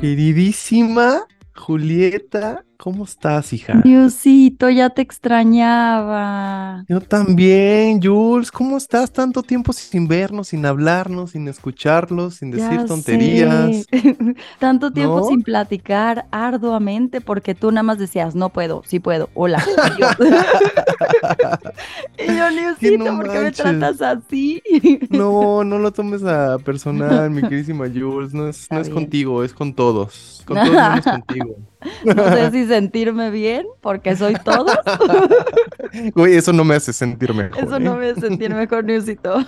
Queridísima Julieta, ¿cómo estás, hija? Diosito, ya te extrañaba. Yo también, Jules, ¿cómo estás? Tanto tiempo sin vernos, sin hablarnos, sin escucharlos, sin decir Ya tonterías. sé. Tanto tiempo ¿No? sin platicar arduamente porque tú nada más decías, no puedo, sí puedo, hola. Y yo, y yo, Diosito, no ¿por qué me tratas así? No, no lo tomes a personal, mi queridísima Jules. No es, no es contigo, es con todos. Con todos menos contigo. No sé si sentirme bien porque soy todo. Güey, eso no me hace sentir mejor. Eso ¿eh? no me hace sentir mejor, Diosito.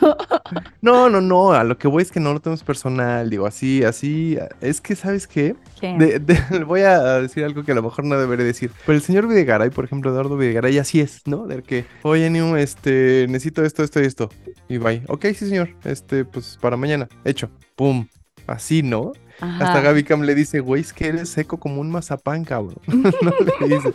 No, no, no, a lo que voy es que no lo tomes personal, digo, así, así, es que, ¿sabes qué? ¿Qué? De- de- voy a decir algo que a lo mejor no debería decir, pero el señor Videgaray, por ejemplo, Eduardo Videgaray, así es, ¿no? De que, oye, New, este, necesito esto, esto y esto, y bye, ok, sí, señor, este, pues, para mañana, hecho, pum, así, ¿no? Hasta. Gaby Cam le dice, güey, es que eres seco como un mazapán, cabrón. no le dice.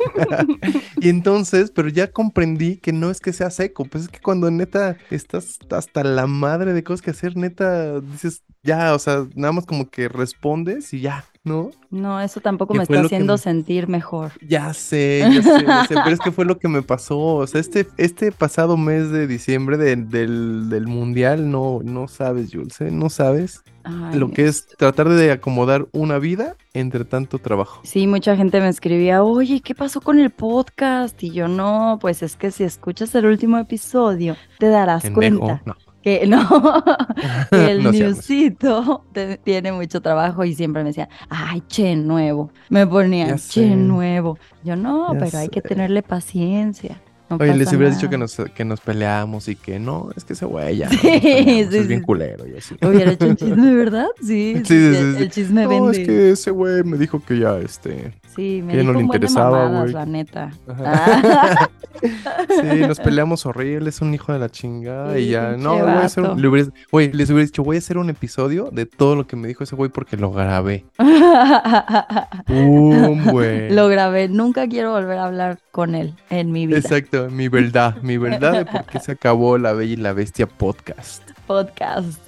y entonces, pero ya comprendí que no es que sea seco, pues es que cuando neta estás hasta la madre de cosas que hacer, neta, dices, ya, o sea, nada más como que respondes y ya, ¿no? No, eso tampoco me está haciendo me- sentir mejor. Ya sé, ya sé, ya sé, pero es que fue lo que me pasó. O sea, este, este pasado mes de diciembre de- del, del mundial, no, no sabes, Jules, ¿eh? No sabes Ay, lo que es tratar de acomodar una vida entre tanto trabajo. Sí, mucha gente me escribía, oye, ¿qué pasó con el podcast? Y yo, no, pues es que si escuchas el último episodio, te darás cuenta No. Que no, que el No newsito te- tiene mucho trabajo y siempre me decía, ay, che, nuevo. Me ponía, Ya che, nuevo. Yo, no, Ya pero hay que tenerle paciencia. No Oye, les hubieras dicho que nada". nos, que nos peleamos y que no, es que ese güey ya. Sí, peleamos, sí, es bien culero y así. Hubiera hecho un chisme, ¿verdad? Sí, sí, Sí, sí, sí, el, el chisme No, vende. es que ese güey me dijo que ya, este. Sí, me que no le interesaba, mamadas, güey. la neta. Ah. Sí, nos peleamos horrible, es un hijo de la chingada y ya. No, voy a hacer vato. un, le hubieras- güey, les hubiera dicho, voy a hacer un episodio de todo lo que me dijo ese güey porque lo grabé. ¡Pum, güey! Lo grabé, nunca quiero volver a hablar con él en mi vida. Exacto, mi verdad, mi verdad de por qué se acabó La Bella y la Bestia podcast. Podcast.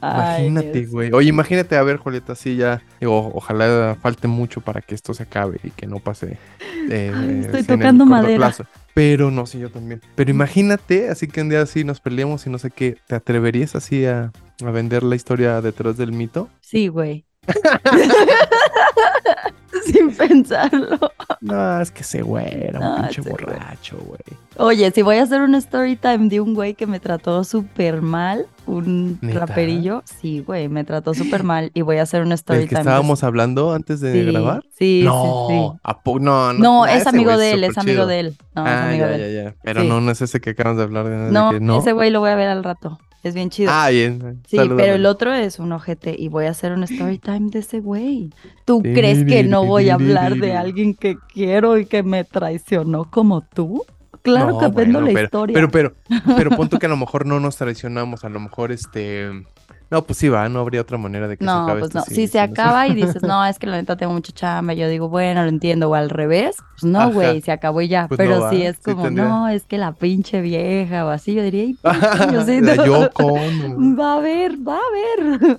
Ay, Imagínate, güey. Oye, imagínate, a ver, Julieta, así ya. Digo, ojalá falte mucho para que esto se acabe y que no pase. eh, Ay, estoy en tocando madera. plazo. Pero no, sí, yo también. Pero imagínate, así que un día así nos peleamos y no sé qué. ¿Te atreverías así a, a vender la historia detrás del mito? Sí, güey. Sin pensarlo. No, es que ese güey era un pinche borracho, güey. Oye, si voy a hacer un story time de un güey que me trató súper mal, un raperillo, sí, güey, me trató súper mal y voy a hacer un story ¿Del que time. de estábamos hablando antes de Sí, grabar? Sí, no, sí, sí. ¿a po- no, no, No, es amigo de él, es amigo chido. de él. No, es ah, amigo ya, de él. ya. Pero no, no es ese que acabamos de hablar de, de No, que no. ese güey lo voy a ver al rato. Es bien chido. Ah, bien. Sí, pero el otro es un ojete y voy a hacer un story time de ese güey. ¿Tú crees que no voy a hablar de alguien que quiero y que me traicionó como tú? Claro No, que bueno, la pero, historia. Pero, pero, pero punto que a lo mejor no nos traicionamos, a lo mejor este. No, pues sí, va, no habría otra manera de que se no, acabe pues esto no. Si se acaba y dices, no, es que la neta tengo mucha chamba, yo digo, bueno, lo entiendo, o al revés, pues no, güey, se acabó y ya. Pues pero no, si es como, no, es que la pinche vieja o así, yo diría, "Ay, yo La no". Yoko Ono. va a ver, va a ver.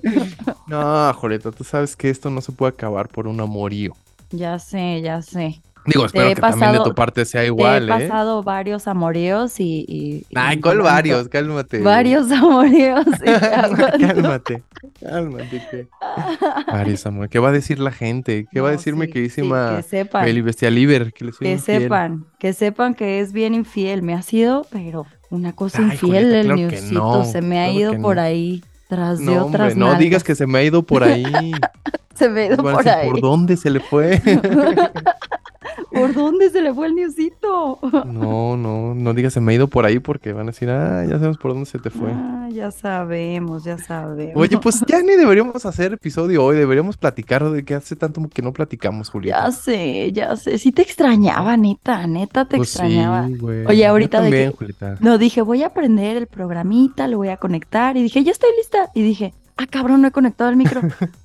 No, Julieta, tú sabes que esto no se puede acabar por un amorío. ya sé, ya sé. Digo, espero que también de pasado- tu parte sea Te igual, he ¿eh? pasado varios amoríos y... y- y Ay, ¿cuál varios? Cálmate. Varios y aguanto. cálmate, cálmate. ¿qué? Varios, amor. ¿Qué va a decir la gente? ¿Qué va a No, decir mi sí, queridísima sí, que sepan, Bestia Liber? Que, le soy que infiel? sepan, que sepan que es bien infiel. Me ha sido, pero una cosa Ay, infiel Julieta, el claro que newsito. no, se me ha claro ido que por no. ahí, tras de No, otras hombre, no digas que se me ha ido por ahí. Se me ha ido por ahí. ¿Por dónde se le fue? ¿Por dónde se le fue el newsito? No, no, no digas se me ha ido por ahí porque van a decir, ah, ya sabemos por dónde se te fue. Ah, ya sabemos, ya sabemos. Oye, pues ya ni deberíamos hacer episodio hoy, deberíamos platicar de que hace tanto que no platicamos, Julieta. Ya sé, ya sé. Sí te extrañaba, neta, neta te Pues sí, extrañaba. güey. Oye, Yo ahorita de también, que- Julieta. No, dije, voy a prender el programita, lo voy a conectar. Y dije, ya estoy lista. Y dije, ah, cabrón, no he conectado el micro.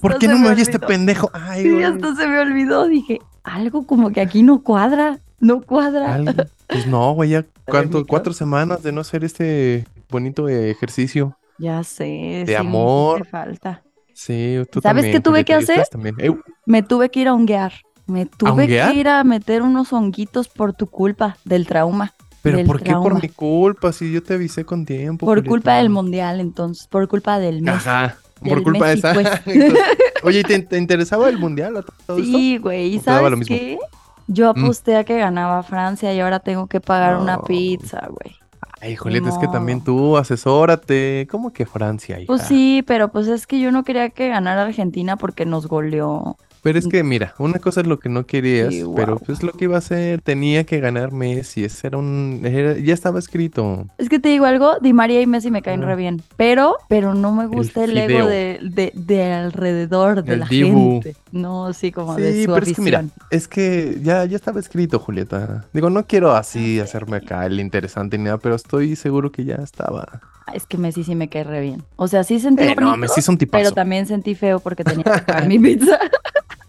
¿Por "Esto qué no me oye olvidó". este pendejo? Ay, Sí, esto se me olvidó. Dije, algo como que aquí no cuadra, no cuadra. Algo. Pues no, güey, ya cuánto, cuatro semanas de no hacer este bonito ejercicio. Ya sé. De sí me amor. hiciste falta. Sí, tú ¿Sabes también, qué tuve que hacer? Me tuve que ir a honguear. Me tuve honguear? que ir a meter unos honguitos por tu culpa, del trauma. Pero ¿por qué por mi culpa? Si yo te avisé con tiempo. Por culpa del mundial, entonces, por culpa del mes. Ajá. Por culpa de esa. pues. Entonces, Oye, ¿y ¿te, te interesaba el mundial a todo? Sí, güey. ¿Y ¿O te daba lo sabes mismo? qué? Yo Mm. aposté a que ganaba Francia y ahora tengo que pagar una pizza, güey. Ay, Julieta, es que también tú asesórate. ¿Cómo que Francia, hija? Pues sí, pero pues es que yo no quería que ganara Argentina porque nos goleó. Pero es que, mira, una cosa es lo que no querías, Sí, pero pues lo que iba a hacer, tenía que ganar Messi, ese era un, era- ya estaba escrito. Es que te digo algo, Di María y Messi me caen Ah. re bien, pero, pero no me gusta el, ego de, de, de alrededor de El la dibu. gente. No, sí, como de su pero es que mira, es que ya, ya estaba escrito, Julieta. Digo, no quiero así hacerme acá el interesante ni nada, pero estoy seguro que ya estaba. Ah, Es que Messi sí me cae re bien. O sea, sí sentí Eh, no, Messi es un pero tipazo. también sentí feo porque tenía que pagar mi pizza.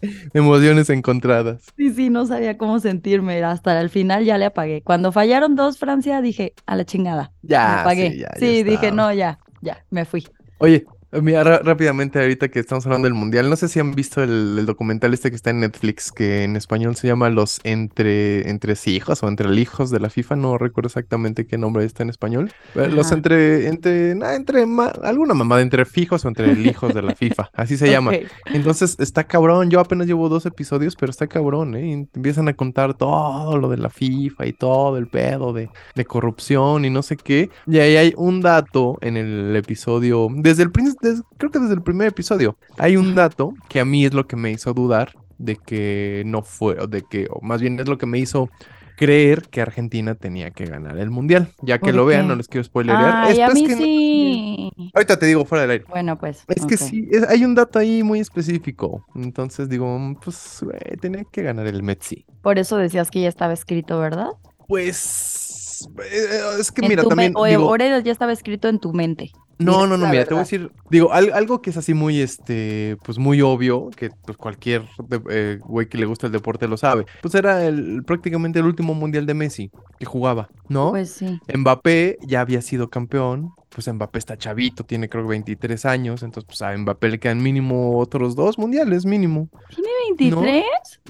Emociones encontradas. Sí, sí, no sabía cómo sentirme. Hasta el final ya le apagué. Cuando fallaron dos Francia, dije, a la chingada. Ya, me apagué. sí, ya, ya sí, dije, no, ya, ya, me fui. Oye, mira, ra- rápidamente ahorita que estamos hablando del mundial, no sé si han visto el, el documental este que está en Netflix, que en español se llama Los entre, entre hijos o entre hijos de la FIFA, no recuerdo exactamente qué nombre está en español. Eh, Los Ajá. entre, entre, nah, entre ma- alguna mamada, entre fijos o entre hijos de la FIFA, así se llama. Entonces está cabrón, yo apenas llevo dos episodios, pero está cabrón, ¿eh? Y empiezan a contar todo lo de la FIFA y todo el pedo de, de corrupción y no sé qué. Y ahí hay un dato en el episodio, desde el prin- creo que desde el primer episodio, hay un dato que a mí es lo que me hizo dudar de que no fue, o de que, o más bien es lo que me hizo creer que Argentina tenía que ganar el mundial. Ya que ¿Por lo vean, no les quiero spoilerear. Ay, a mí que no- sí. Ahorita te digo fuera del aire. Bueno, pues. Es que sí, es- hay un dato ahí muy específico. Entonces digo, mm, pues, güey, tenía que ganar el Messi. Por eso decías que ya estaba escrito, ¿verdad? Pues, eh, es que mira, también o digo, ya estaba escrito en tu mente. No, no, no, mira, te voy a decir, digo, al- algo que es así muy, este, pues muy obvio, que pues cualquier eh, güey que le gusta el deporte lo sabe. Pues era el, prácticamente el último mundial de Messi que jugaba, ¿no? Pues sí. Mbappé ya había sido campeón, pues Mbappé está chavito, tiene creo que 23 años, entonces pues a Mbappé le quedan mínimo otros dos mundiales, mínimo. ¿Tiene 23?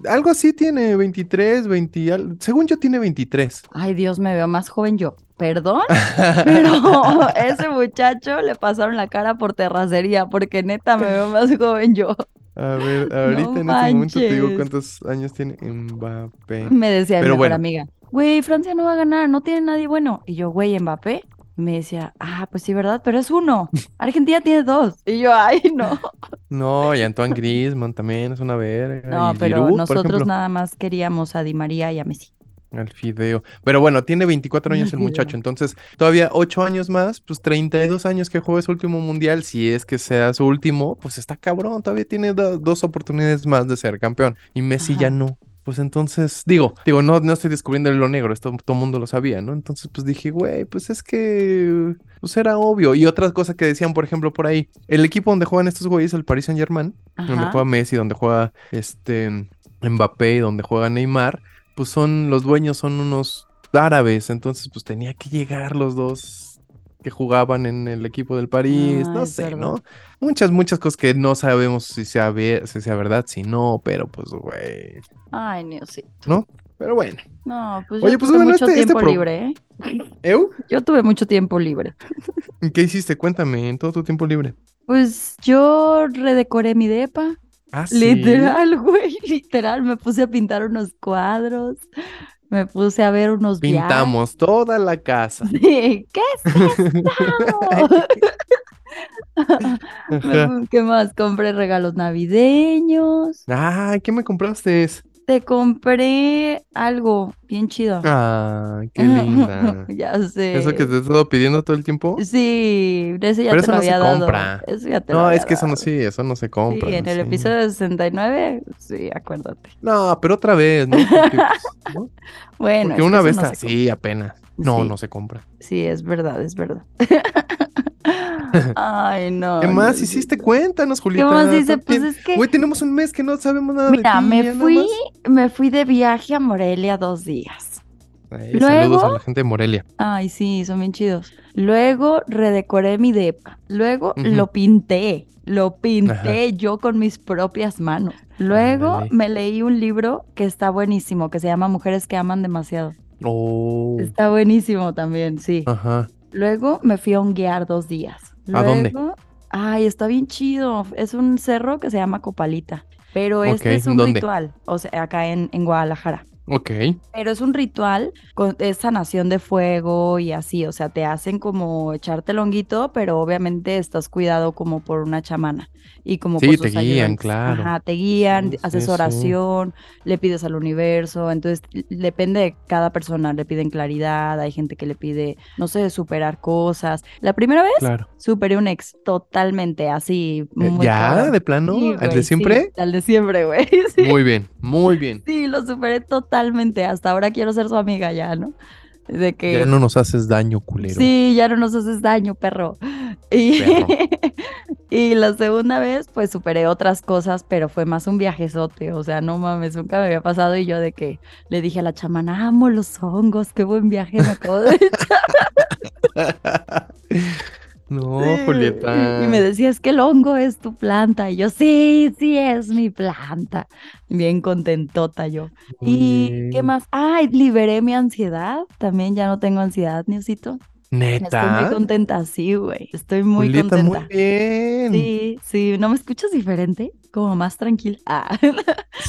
Algo así tiene 23, 20, al- según yo tiene 23. Ay, Dios, me veo más joven yo. Perdón, pero ese muchacho le pasaron la cara por terracería, porque neta me veo más joven yo. A ver, ahorita en este momento te digo cuántos años tiene Mbappé. Me decía mi Pero mejor bueno. amiga, güey, Francia no va a ganar, no tiene nadie bueno. Y yo, güey, Mbappé. Y me decía, ah, pues sí, ¿verdad? Pero es uno. Argentina tiene dos. Y yo, ay, no. No, y Antoine Griezmann también es una verga. No, y pero Giroud, nosotros nada más queríamos a Di María y a Messi. Al fideo. Pero bueno, tiene 24 años el muchacho, entonces todavía 8 años más, pues 32 años que juegue su último mundial, si es que sea su último, pues está cabrón, todavía tiene do- dos oportunidades más de ser campeón. Y Messi ya no. Pues entonces, digo, digo, no, no estoy descubriendo hilo negro, esto todo el mundo lo sabía, ¿no? Entonces, pues dije, güey, pues es que, pues era obvio. Y otra cosa que decían, por ejemplo, por ahí, el equipo donde juegan estos güeyes, el Paris Saint-Germain, donde Ajá. juega Messi, donde juega este Mbappé, donde juega Neymar, pues son los dueños son unos árabes, entonces pues tenía que llegar los dos que jugaban en el equipo del París, Ah, no es sé, verdad. ¿no? Muchas, muchas cosas que no sabemos si sea, si sea verdad, si no, pero pues, güey, Ay, Dios, sí. ¿no? Pero bueno. No, pues Oye, yo pues, tuve bueno, mucho este- este tiempo pro- libre, ¿eh? ¿Eu? Yo tuve mucho tiempo libre. ¿Y ¿Qué hiciste? Cuéntame, en todo tu tiempo libre. Pues yo redecoré mi depa. Ah, sí. Literal, güey, literal. Me puse a pintar unos cuadros. Me puse a ver unos viajes. Pintamos toda la casa. Sí, ¿Qué es esto? ¿Qué más? Compré regalos navideños. Ay, ¿qué me compraste? Te compré algo bien chido. Ah, qué linda. Ya sé. ¿Eso que te he estado pidiendo todo el tiempo? Sí, ese ya Pero te eso lo no se había dado. compra. Eso ya te lo No, había es que eso no sí, eso no se compra. Sí, en el sí. episodio 69, sí, acuérdate. No, pero otra vez, ¿no? Porque, pues, ¿no? Bueno, Porque una vez no así apenas. No, Sí. no se compra. Sí, es verdad, es verdad. Ay, no. ¿Qué más no, hiciste? sí. Cuéntanos, ¿Qué Julieta. más hice? Pues es que, Güey, tenemos un mes que no sabemos nada de mira, ti, me ya nada fui, me fui de viaje a Morelia dos días. Ay, saludos a la gente de Morelia. Ay, sí, son bien chidos. Luego redecoré mi depa. Luego lo pinté. Lo pinté Ajá. yo con mis propias manos. Luego me leí un libro que está buenísimo, que se llama Mujeres que aman demasiado. Oh. Está buenísimo también, sí. Ajá. Luego me fui a honguear dos días. ¿A dónde? Luego- Ay, está bien chido. Es un cerro que se llama Copalita. Pero este es un ¿dónde? ritual, o sea, acá en, en Guadalajara. Ok. Pero es un ritual con es sanación de fuego y así, o sea, te hacen como echarte el honguito, pero obviamente estás cuidado como por una chamana y como Sí, por te sus guían, ayudantes. claro. Ajá, te guían, Sí, haces sí, sí. oración, le pides al universo, entonces depende de cada persona, le piden claridad, hay gente que le pide, no sé, superar cosas. La primera vez Claro. superé un ex totalmente así, Eh, muy ¿Ya? cabrón. ¿De plano? Sí, ¿Al de siempre? al de siempre, güey. sí. Muy bien, muy bien. Sí, lo superé totalmente. Hasta ahora quiero ser su amiga ya, ¿no? De que Ya no nos haces daño, culero. sí, ya no nos haces daño, perro. Y, Perro. y la segunda vez, pues superé otras cosas, pero fue más un viajezote. O sea, no mames, nunca me había pasado. Y yo de que le dije a la chamana, amo los hongos, qué buen viaje me acabo de No, Sí, Julieta. Y, me decía, es que el hongo es tu planta. Y yo, sí, sí, es mi planta. Bien contentota yo. ¿Y qué más? Ay, liberé mi ansiedad. También ya no tengo ansiedad, Niosito. Estoy muy ¿Neta? contenta, sí, güey. Estoy muy Julieta, contenta. muy bien. Sí, sí, ¿no me escuchas diferente? Como más tranquila. Ah,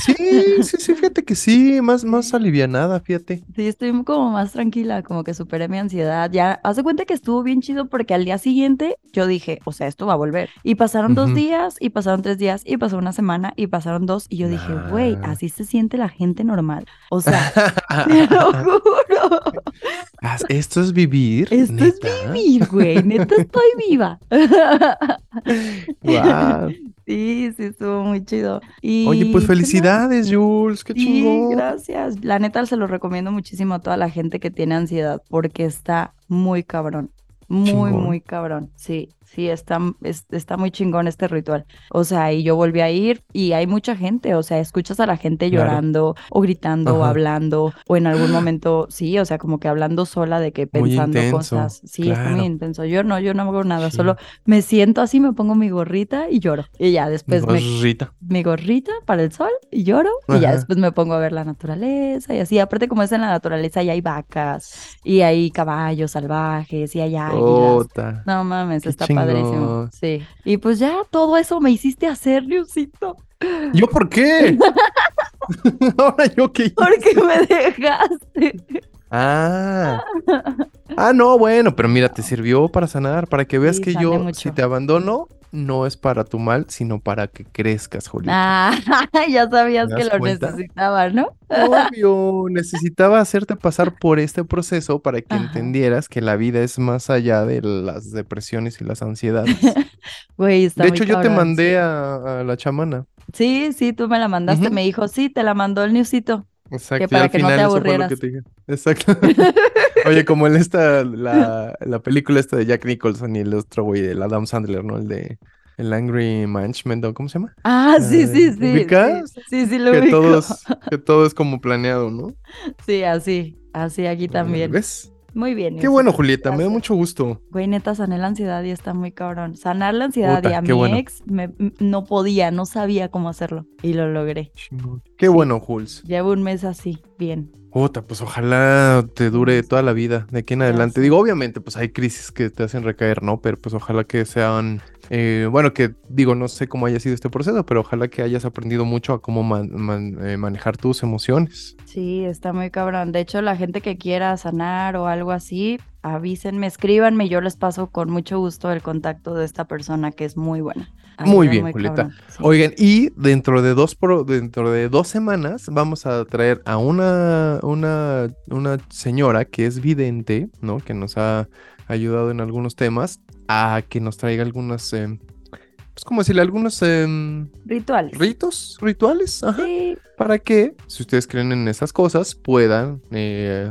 Sí, sí, sí, fíjate que sí, más, más alivianada, fíjate. sí, estoy como más tranquila, como que superé mi ansiedad. Ya, haz de cuenta que estuvo bien chido porque al día siguiente yo dije, o sea, esto va a volver. Y pasaron dos días, y pasaron tres días, y pasó una semana, y pasaron dos, y yo dije, güey, Nah. así se siente la gente normal. O sea, te lo juro. Ah, Esto es vivir, Esto neta. es vivir, güey. Neta estoy viva. Guau. Sí, sí, estuvo muy chido. Y Oye, pues felicidades, Jules, qué Sí, chingón. gracias. La neta se lo recomiendo muchísimo a toda la gente que tiene ansiedad porque está muy cabrón. Muy, Chingón. muy cabrón. Sí, sí, está, es- está muy chingón este ritual. O sea, y yo volví a ir y hay mucha gente. O sea, escuchas a la gente Claro. llorando o gritando o Ajá. hablando o en algún momento, sí, o sea, como que hablando sola de que pensando cosas. Sí, está muy claro. intenso. Yo no, yo no hago nada. Sí. Solo me siento así, me pongo mi gorrita y lloro. Y ya después me Rita. mi gorrita para el sol y lloro y ya Ajá. después me pongo a ver la naturaleza y así. Aparte como es en la naturaleza y hay vacas y hay caballos salvajes y hay águilas. No mames, qué está padrísimo. Sí. Y pues ya todo eso me hiciste hacer, Liusito. ¿Yo por qué? Ahora yo qué hice? ¿Por qué me dejaste? Ah. Ah, no, bueno, pero mira, te sirvió para sanar, para que veas Sí, que yo, mucho. si te abandono, no es para tu mal, sino para que crezcas, Julieta. Ah, ya sabías ¿Te que lo cuenta? necesitaba, ¿no? Obvio, necesitaba hacerte pasar por este proceso para que Ajá. entendieras que la vida es más allá de las depresiones y las ansiedades. Güey, está De hecho, yo te mandé sí. a, a la chamana. Sí, sí, tú me la mandaste. Me dijo, sí, te la mandó el Newsito. Exacto, y para al que no te final eso fue lo que aburrieras. te. Exacto. Oye, como en esta, la, la película esta de Jack Nicholson y el otro güey, el Adam Sandler, ¿no? El de el Angry Management, ¿o ¿cómo se llama? Ah, sí, Eh, sí, sí. ¿ubicas? Sí, sí, sí, lo Que ubico. todos, que todo es como planeado, ¿no? Sí, así, así aquí también. ¿Ves? Muy bien. Qué bueno, Julieta, me da mucho gusto. Güey, neta, sané la ansiedad y está muy cabrón. Sanar la ansiedad Puta, y a mi bueno. ex me- no podía, no sabía cómo hacerlo. Y lo logré. Qué Sí. bueno, Jules. Llevo un mes así, bien. Puta, pues ojalá te dure toda la vida de aquí en adelante. Digo, obviamente, pues hay crisis que te hacen recaer, ¿no? Pero pues ojalá que sean, eh, bueno, que digo, no sé cómo haya sido este proceso, pero ojalá que hayas aprendido mucho a cómo man- man- eh, manejar tus emociones. Sí, está muy cabrón. De hecho, la gente que quiera sanar o algo así, avísenme, escríbanme. Yo les paso con mucho gusto el contacto de esta persona que es muy buena. Muy bien, Julieta. sí. Oigan, y dentro de dos pro- dentro de dos semanas vamos a traer a una, una, una señora que es vidente, ¿no? Que nos ha ayudado en algunos temas, a que nos traiga algunas, em, pues como decirle, algunos em, Rituales. ritos, rituales, ajá, Sí, para que, si ustedes creen en esas cosas, puedan eh,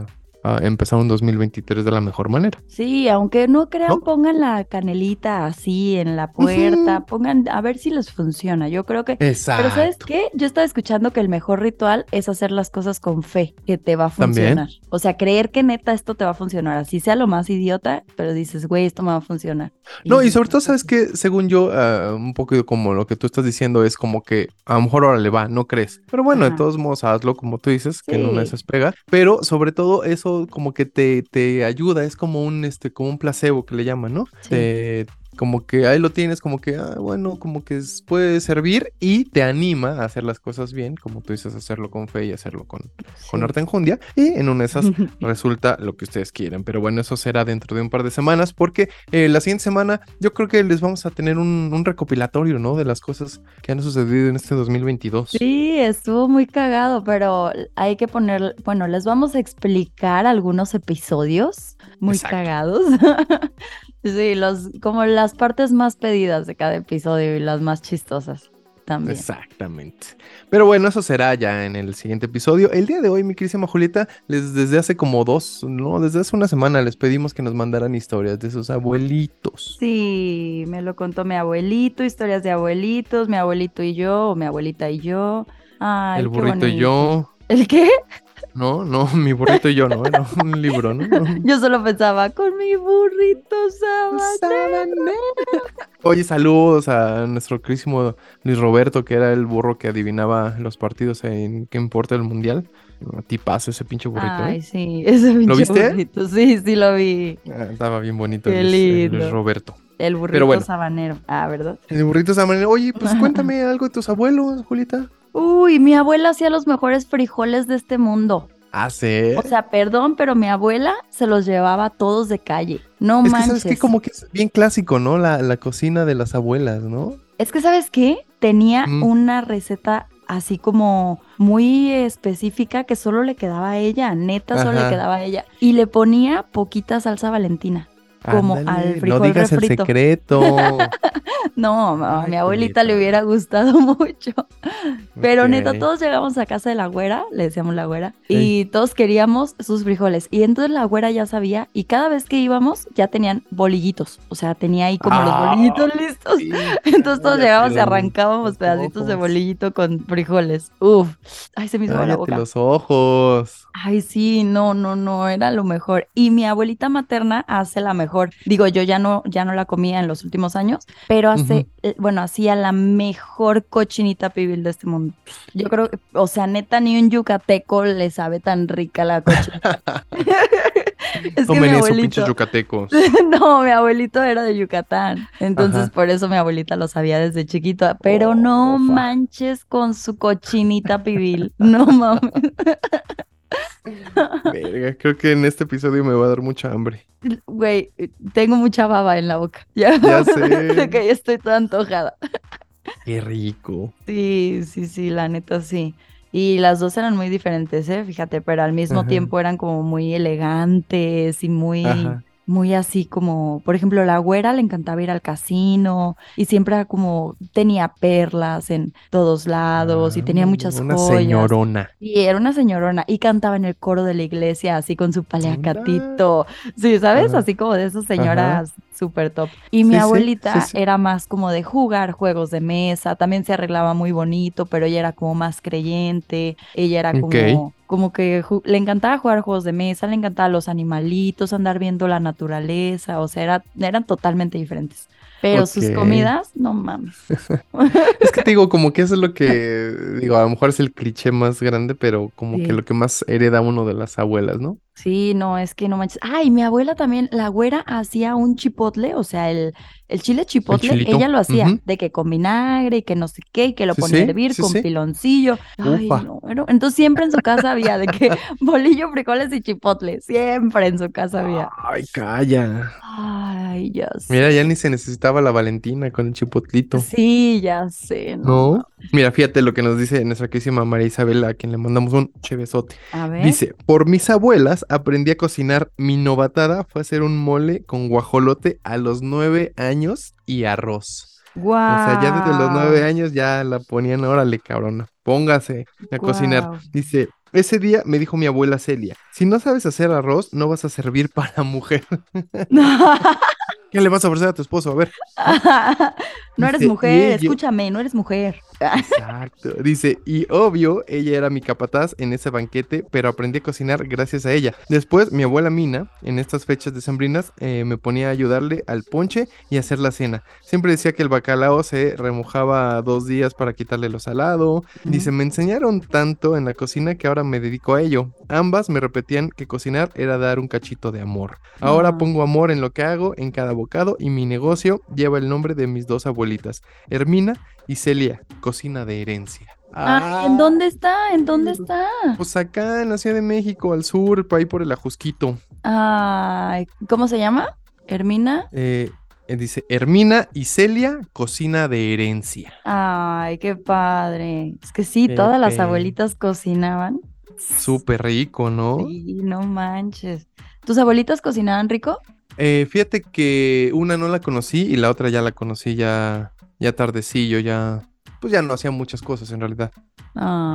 empezar un 2023 de la mejor manera. Sí, aunque no crean, ¿No? pongan la canelita así en la puerta, pongan a ver si les funciona. Yo creo que Exacto. Pero ¿sabes qué? Yo estaba escuchando que el mejor ritual es hacer las cosas con fe, que te va a También. funcionar. O sea, creer que neta esto te va a funcionar, así sea lo más idiota, pero dices, güey, esto me va a funcionar. No, y sobre todo, ¿sabes qué? Según yo, ah, un poco como lo que tú estás diciendo es como que a lo mejor ahora le va, no crees. Pero bueno, de todos modos, hazlo como tú dices, que en una de Sí. esas pega. Pero sobre todo, eso como que te, te ayuda, es como un, este, como un placebo que le llaman, ¿no? Sí. Te- como que ahí lo tienes, como que, ah, bueno, como que puede servir y te anima a hacer las cosas bien, como tú dices, hacerlo con fe y hacerlo con, con Sí. arte enjundia. Y en una de esas resulta lo que ustedes quieren. Pero bueno, eso será dentro de un par de semanas porque eh, la siguiente semana yo creo que les vamos a tener un, un recopilatorio, ¿no? De las cosas que han sucedido en este 2022. Sí, estuvo muy cagado, pero hay que poner, bueno, les vamos a explicar algunos episodios muy Exacto. cagados. Sí, los, como las partes más pedidas de cada episodio y las más chistosas también. Exactamente. Pero bueno, eso será ya en el siguiente episodio. El día de hoy, mi querísima Julieta, les, desde hace como dos, no, desde hace una semana les pedimos que nos mandaran historias de sus abuelitos. Sí, me lo contó mi abuelito, historias de abuelitos, mi abuelito y yo, o mi abuelita y yo. Ay, el qué burrito y bonito. yo. ¿El qué? No, no, mi burrito y yo, no, era un libro, ¿no? No. Yo solo pensaba, con mi burrito sabanero. Oye, saludos a nuestro querísimo Luis Roberto, que era el burro que adivinaba los partidos en qué importa el mundial. A ti pasa ese pinche burrito, Ay, ¿eh? sí, ese pinche viste? burrito. Sí, sí lo vi. Ah, estaba bien bonito Qué Luis. Luis Roberto. El burrito bueno. sabanero. Ah, ¿verdad? El burrito esa manera. Oye, pues cuéntame algo de tus abuelos, Julieta. Uy, mi abuela hacía los mejores frijoles de este mundo. Ah, sí. O sea, perdón, pero mi abuela se los llevaba todos de calle. No es que manches. sabes que como que es bien clásico, ¿no? La, la cocina de las abuelas, ¿no? Es que, ¿sabes qué? Tenía Mm. una receta así como muy específica que solo le quedaba a ella, neta, solo Ajá. le quedaba a ella. Y le ponía poquita salsa valentina. Como al frijol no digas refrito. el secreto. No, a Ay, mi abuelita le hubiera gustado mucho. Pero neta, Ok. todos llegamos a casa de la güera, le decíamos la güera, y todos queríamos sus frijoles. Y entonces la güera ya sabía, y cada vez que íbamos ya tenían bolillitos. O sea, tenía ahí como Ah, los bolillitos listos. Sí, Entonces todos llegábamos y los arrancábamos pedacitos de bolillito con frijoles. Uf, ay, se me hizo la boca. los ojos. Ay, sí, no, no, no, era lo mejor. Y mi abuelita materna hace la mejor. Digo, yo ya no, ya no la comía en los últimos años, pero hace, eh, bueno, hacía la mejor cochinita pibil de este mundo. Yo creo, que, o sea, neta, ni un yucateco le sabe tan rica la cochinita. es que mi Tomen eso, abuelito, pinches yucatecos. no, mi abuelito era de Yucatán, entonces Ajá. por eso mi abuelita lo sabía desde chiquito, pero no Oh, fa. manches con su cochinita pibil, no mames. Verga, creo que en este episodio me va a dar mucha hambre. Güey, tengo mucha baba en la boca. Ya, Ya sé. que ya estoy toda antojada. Qué rico. Sí, sí, sí, la neta sí. Y las dos eran muy diferentes, ¿eh? Fíjate, pero al mismo Ajá. tiempo eran como muy elegantes y muy, Ajá. Muy así como, por ejemplo, la güera le encantaba ir al casino y siempre como tenía perlas en todos lados y tenía Ah, muchas Una joyas. señorona. Y era una señorona y cantaba en el coro de la iglesia así con su paliacatito. Sí, ¿sabes? Ajá. Así como de esas señoras súper top. Y mi Sí, abuelita sí, sí. era más como de jugar juegos de mesa, también se arreglaba muy bonito, pero ella era como más creyente, ella era como... Como que le encantaba jugar juegos de mesa, le encantaba los animalitos, andar viendo la naturaleza, o sea, era, eran totalmente diferentes. Pero sus comidas, no mames. Es que te digo, como que eso es lo que, digo, a lo mejor es el cliché más grande, pero como Sí. que lo que más hereda uno de las abuelas, ¿no? Sí, no, es que no manches. Ay, mi abuela también, la güera hacía un chipotle, o sea, el, el chile chipotle, ella lo hacía, de que con vinagre y que no sé qué, y que lo Sí, ponía a hervir sí, con sí. piloncillo. Ay, no, era- entonces siempre en su casa había de que bolillo, frijoles y chipotle, siempre en su casa había. Ay, calla. Ay, ya sé. Mira, ya ni se necesitaba la Valentina con el chipotlito. Sí, ya sé, no. ¿No? Mira, fíjate lo que nos dice nuestra querísima María Isabela, a quien le mandamos un chevesote. A ver. Dice, por mis abuelas aprendí a cocinar. Mi novatada fue hacer un mole con guajolote a los nueve años y arroz. O sea, ya desde los nueve años ya la ponían, órale, cabrona, póngase a cocinar. Dice, ese día me dijo mi abuela Celia, si no sabes hacer arroz, no vas a servir para mujer. ¿Qué le vas a ofrecer a tu esposo? A ver. no eres Dice, mujer, escúchame, no eres mujer. Exacto. Dice, y obvio, ella era mi capataz en ese banquete, pero aprendí a cocinar gracias a ella. Después, mi abuela Mina, en estas fechas decembrinas, eh, me ponía a ayudarle al ponche y a hacer la cena. Siempre decía que el bacalao se remojaba dos días para quitarle lo salado. Dice, me enseñaron tanto en la cocina que ahora me dedico a ello. Ambas me repetían que cocinar era dar un cachito de amor. Ahora Ah. pongo amor en lo que hago, en cada y mi negocio lleva el nombre de mis dos abuelitas, Hermina y Celia, cocina de herencia. Ay, ¿en dónde está? ¿En dónde está? Pues acá en la Ciudad de México, al sur, por ahí por el Ajusquito. Ay, ¿cómo se llama? Hermina. Eh, eh, dice, Hermina y Celia, cocina de herencia. Ay, qué padre. Es que sí, todas las abuelitas cocinaban. Súper rico, ¿no? Sí, no manches. ¿Tus abuelitas cocinaban rico? Eh, fíjate que una no la conocí y la otra ya la conocí ya, ya tardecillo, ya... Pues ya no hacía muchas cosas en realidad.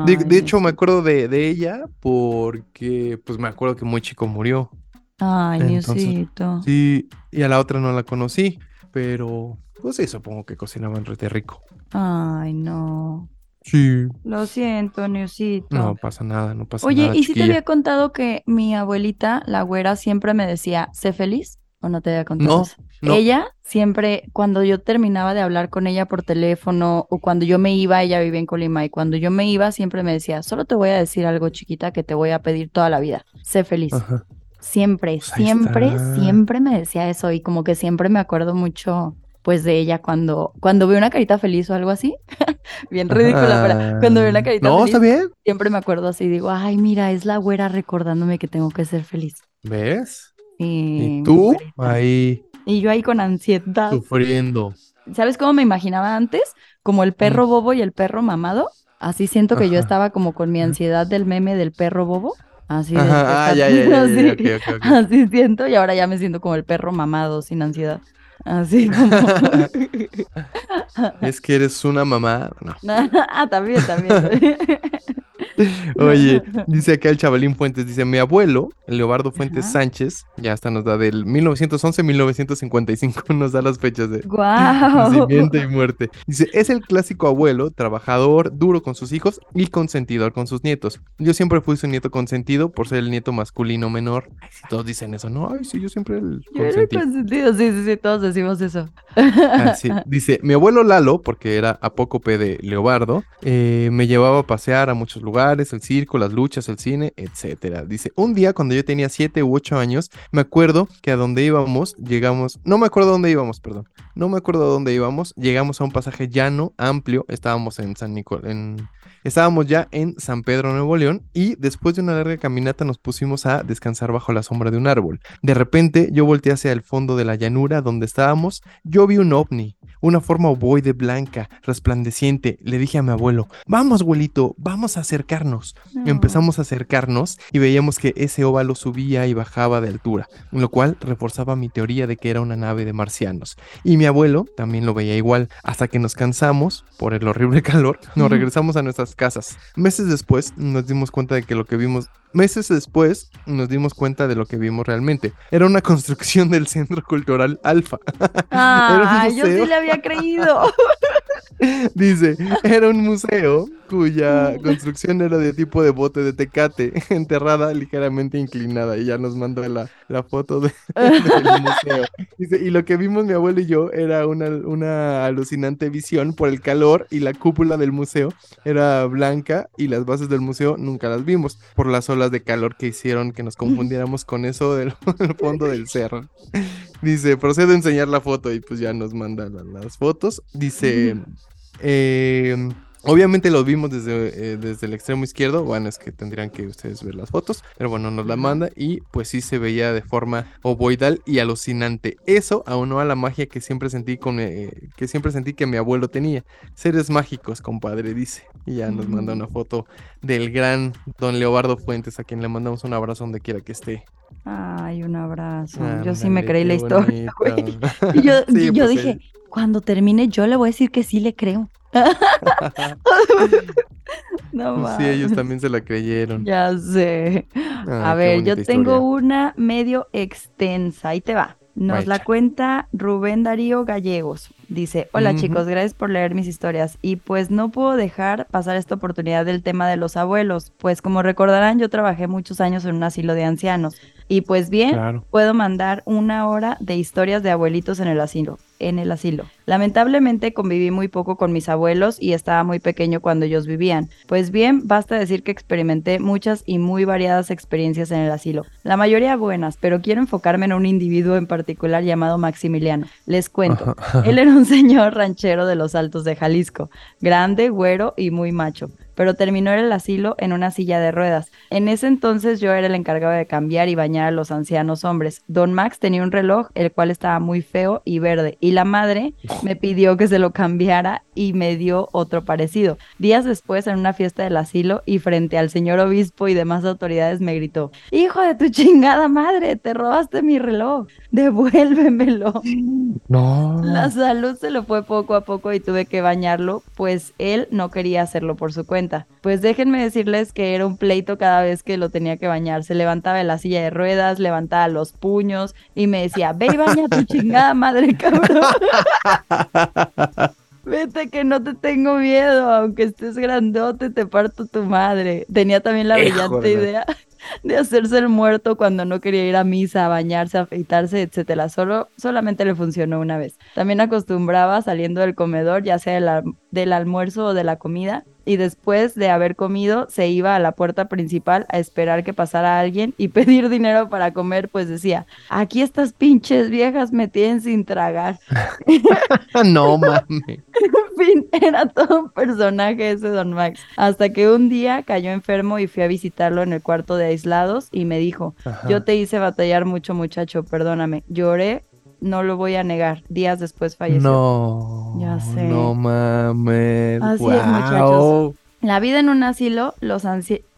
De, hecho, me acuerdo de, de ella porque, pues me acuerdo que muy chico murió. Ay, Niusito. Sí, y a la otra no la conocí, pero pues sí, supongo que cocinaban rete rico. Ay, no. Sí. Lo siento, Niusito. No pasa nada, no pasa Oye, nada, ¿y si te había contado que mi abuelita, la güera, siempre me decía, sé feliz? ¿O no te había contado No, eso? no. Ella siempre, cuando yo terminaba de hablar con ella por teléfono o cuando yo me iba, ella vivía en Colima, y cuando yo me iba siempre me decía, solo te voy a decir algo chiquita que te voy a pedir toda la vida, sé feliz. Ajá. Siempre, Pues siempre, está. siempre me decía eso y como que siempre me acuerdo mucho pues de ella cuando, cuando veo una carita feliz o algo así. Bien ridícula, pero cuando veo una carita No, feliz, está bien. siempre me acuerdo así, digo, ay, mira, es la güera recordándome que tengo que ser feliz. ¿Ves? Y, tú ahí Y yo ahí con ansiedad. sufriendo. ¿Sabes cómo me imaginaba antes? Como el perro bobo y el perro mamado. Así siento que yo estaba como con mi ansiedad del meme del perro bobo. Así así. siento y ahora ya me siento como el perro mamado sin ansiedad. Así como... Es que eres una mamá. No. ah, también, también. Oye, dice acá el chavalín Fuentes, dice, mi abuelo, Leobardo Fuentes Ajá. Sánchez, ya hasta nos da del 1911-1955, nos da las fechas de Guau. nacimiento y muerte. Dice, es el clásico abuelo, trabajador, duro con sus hijos y consentidor con sus nietos. Yo siempre fui su nieto consentido por ser el nieto masculino menor. Todos dicen eso, ¿no? Ay, sí, yo siempre el consentido, sí, sí, sí, todos decimos eso. Ah, sí. Dice, mi abuelo Lalo, porque era apócope de Leobardo, eh, me llevaba a pasear a muchos lugares, el circo, las luchas, el cine, etcétera. Dice, un día cuando yo tenía 7 u 8 años, me acuerdo que a donde íbamos, llegamos, no me acuerdo a dónde íbamos, perdón, no me acuerdo a dónde íbamos, llegamos a un pasaje llano, amplio, estábamos en San Nicolás, en... Estábamos ya en San Pedro, Nuevo León, y después de una larga caminata nos pusimos a descansar bajo la sombra de un árbol. De repente yo volteé hacia el fondo de la llanura donde estábamos, yo vi un ovni, una forma ovoide blanca, resplandeciente. Le dije a mi abuelo, vamos abuelito, vamos a acercarnos. Empezamos a acercarnos y veíamos que ese óvalo subía y bajaba de altura, lo cual reforzaba mi teoría de que era una nave de marcianos. Y mi abuelo también lo veía igual, hasta que nos cansamos por el horrible calor, nos regresamos a nuestras casas. Meses después nos dimos cuenta de que lo que vimos Meses después nos dimos cuenta de lo que vimos realmente. Era una construcción del Centro Cultural Alfa. Ah, yo sí le había creído. Dice, era un museo cuya construcción era de tipo de bote de tecate, enterrada ligeramente inclinada. Y ya nos mandó la, la foto de- del museo. Dice, y lo que vimos mi abuelo y yo era una, una alucinante visión por el calor y la cúpula del museo era blanca y las bases del museo nunca las vimos por las olas de calor que hicieron que nos confundiéramos con eso del, del fondo del cerro. Dice, procedo a enseñar la foto y pues ya nos manda la- las fotos. Dice, eh, obviamente lo vimos desde, eh, desde el extremo izquierdo. Bueno, es que tendrían que ustedes ver las fotos. Pero bueno, nos la manda y pues sí se veía de forma ovoidal y alucinante. Eso aunó a la magia que siempre sentí con eh, que siempre sentí que mi abuelo tenía. Seres mágicos, compadre, dice. Y ya nos manda una foto del gran don Leobardo Fuentes, a quien le mandamos un abrazo donde quiera que esté. Ay, un abrazo. Yo sí me creí la historia, güey. Y yo, Sí, yo pues, dije, él- cuando termine yo le voy a decir que sí le creo. no Pues sí, ellos también se la creyeron. Ya sé. Ah, A ver, yo tengo historia. una medio extensa. Ahí te va. Nos la Echa. cuenta Rubén Darío Gallegos. Dice, hola chicos, gracias por leer mis historias. Y pues no puedo dejar pasar esta oportunidad del tema de los abuelos, pues como recordarán, yo trabajé muchos años en un asilo de ancianos. Y pues bien, Claro. puedo mandar una hora de historias de abuelitos en el asilo. En el asilo. Lamentablemente conviví muy poco con mis abuelos y estaba muy pequeño cuando ellos vivían. Pues bien, basta decir que experimenté muchas y muy variadas experiencias en el asilo. La mayoría buenas, pero quiero enfocarme en un individuo en particular llamado Maximiliano. Les cuento. Él era un señor ranchero de los Altos de Jalisco, grande, güero y muy macho, pero terminó en el asilo en una silla de ruedas. En ese entonces yo era el encargado de cambiar y bañar a los ancianos hombres. Don Max tenía un reloj, el cual estaba muy feo y verde, y la madre me pidió que se lo cambiara y me dio otro parecido. Días después, en una fiesta del asilo y frente al señor obispo y demás autoridades, me gritó, Hijo de tu chingada madre, te robaste mi reloj, devuélvemelo. No. La salud se lo fue poco a poco y tuve que bañarlo, pues él no quería hacerlo por su cuenta. Pues déjenme decirles que era un pleito cada vez que lo tenía que bañar. Se levantaba de la silla de ruedas, levantaba los puños y me decía, ve y baña tu chingada madre, cabrón. Vete que no te tengo miedo, aunque estés grandote, te parto tu madre. Tenía también la brillante de la- idea de hacerse el muerto cuando no quería ir a misa, a bañarse, a afeitarse, etcétera. Solo, solamente le funcionó una vez. También acostumbraba saliendo del comedor, ya sea del almuerzo o de la comida, y después de haber comido se iba a la puerta principal a esperar que pasara alguien y pedir dinero para comer, pues decía, aquí estas pinches viejas me tienen sin tragar. no mames. En fin, era todo un personaje ese Don Max. Hasta que un día cayó enfermo y fui a visitarlo en el cuarto de aislados y me dijo, Ajá. yo te hice batallar mucho muchacho, perdóname. Lloré, no lo voy a negar. Días después falleció. No. Ya sé. No mames. Así es, muchachos. La vida en un asilo los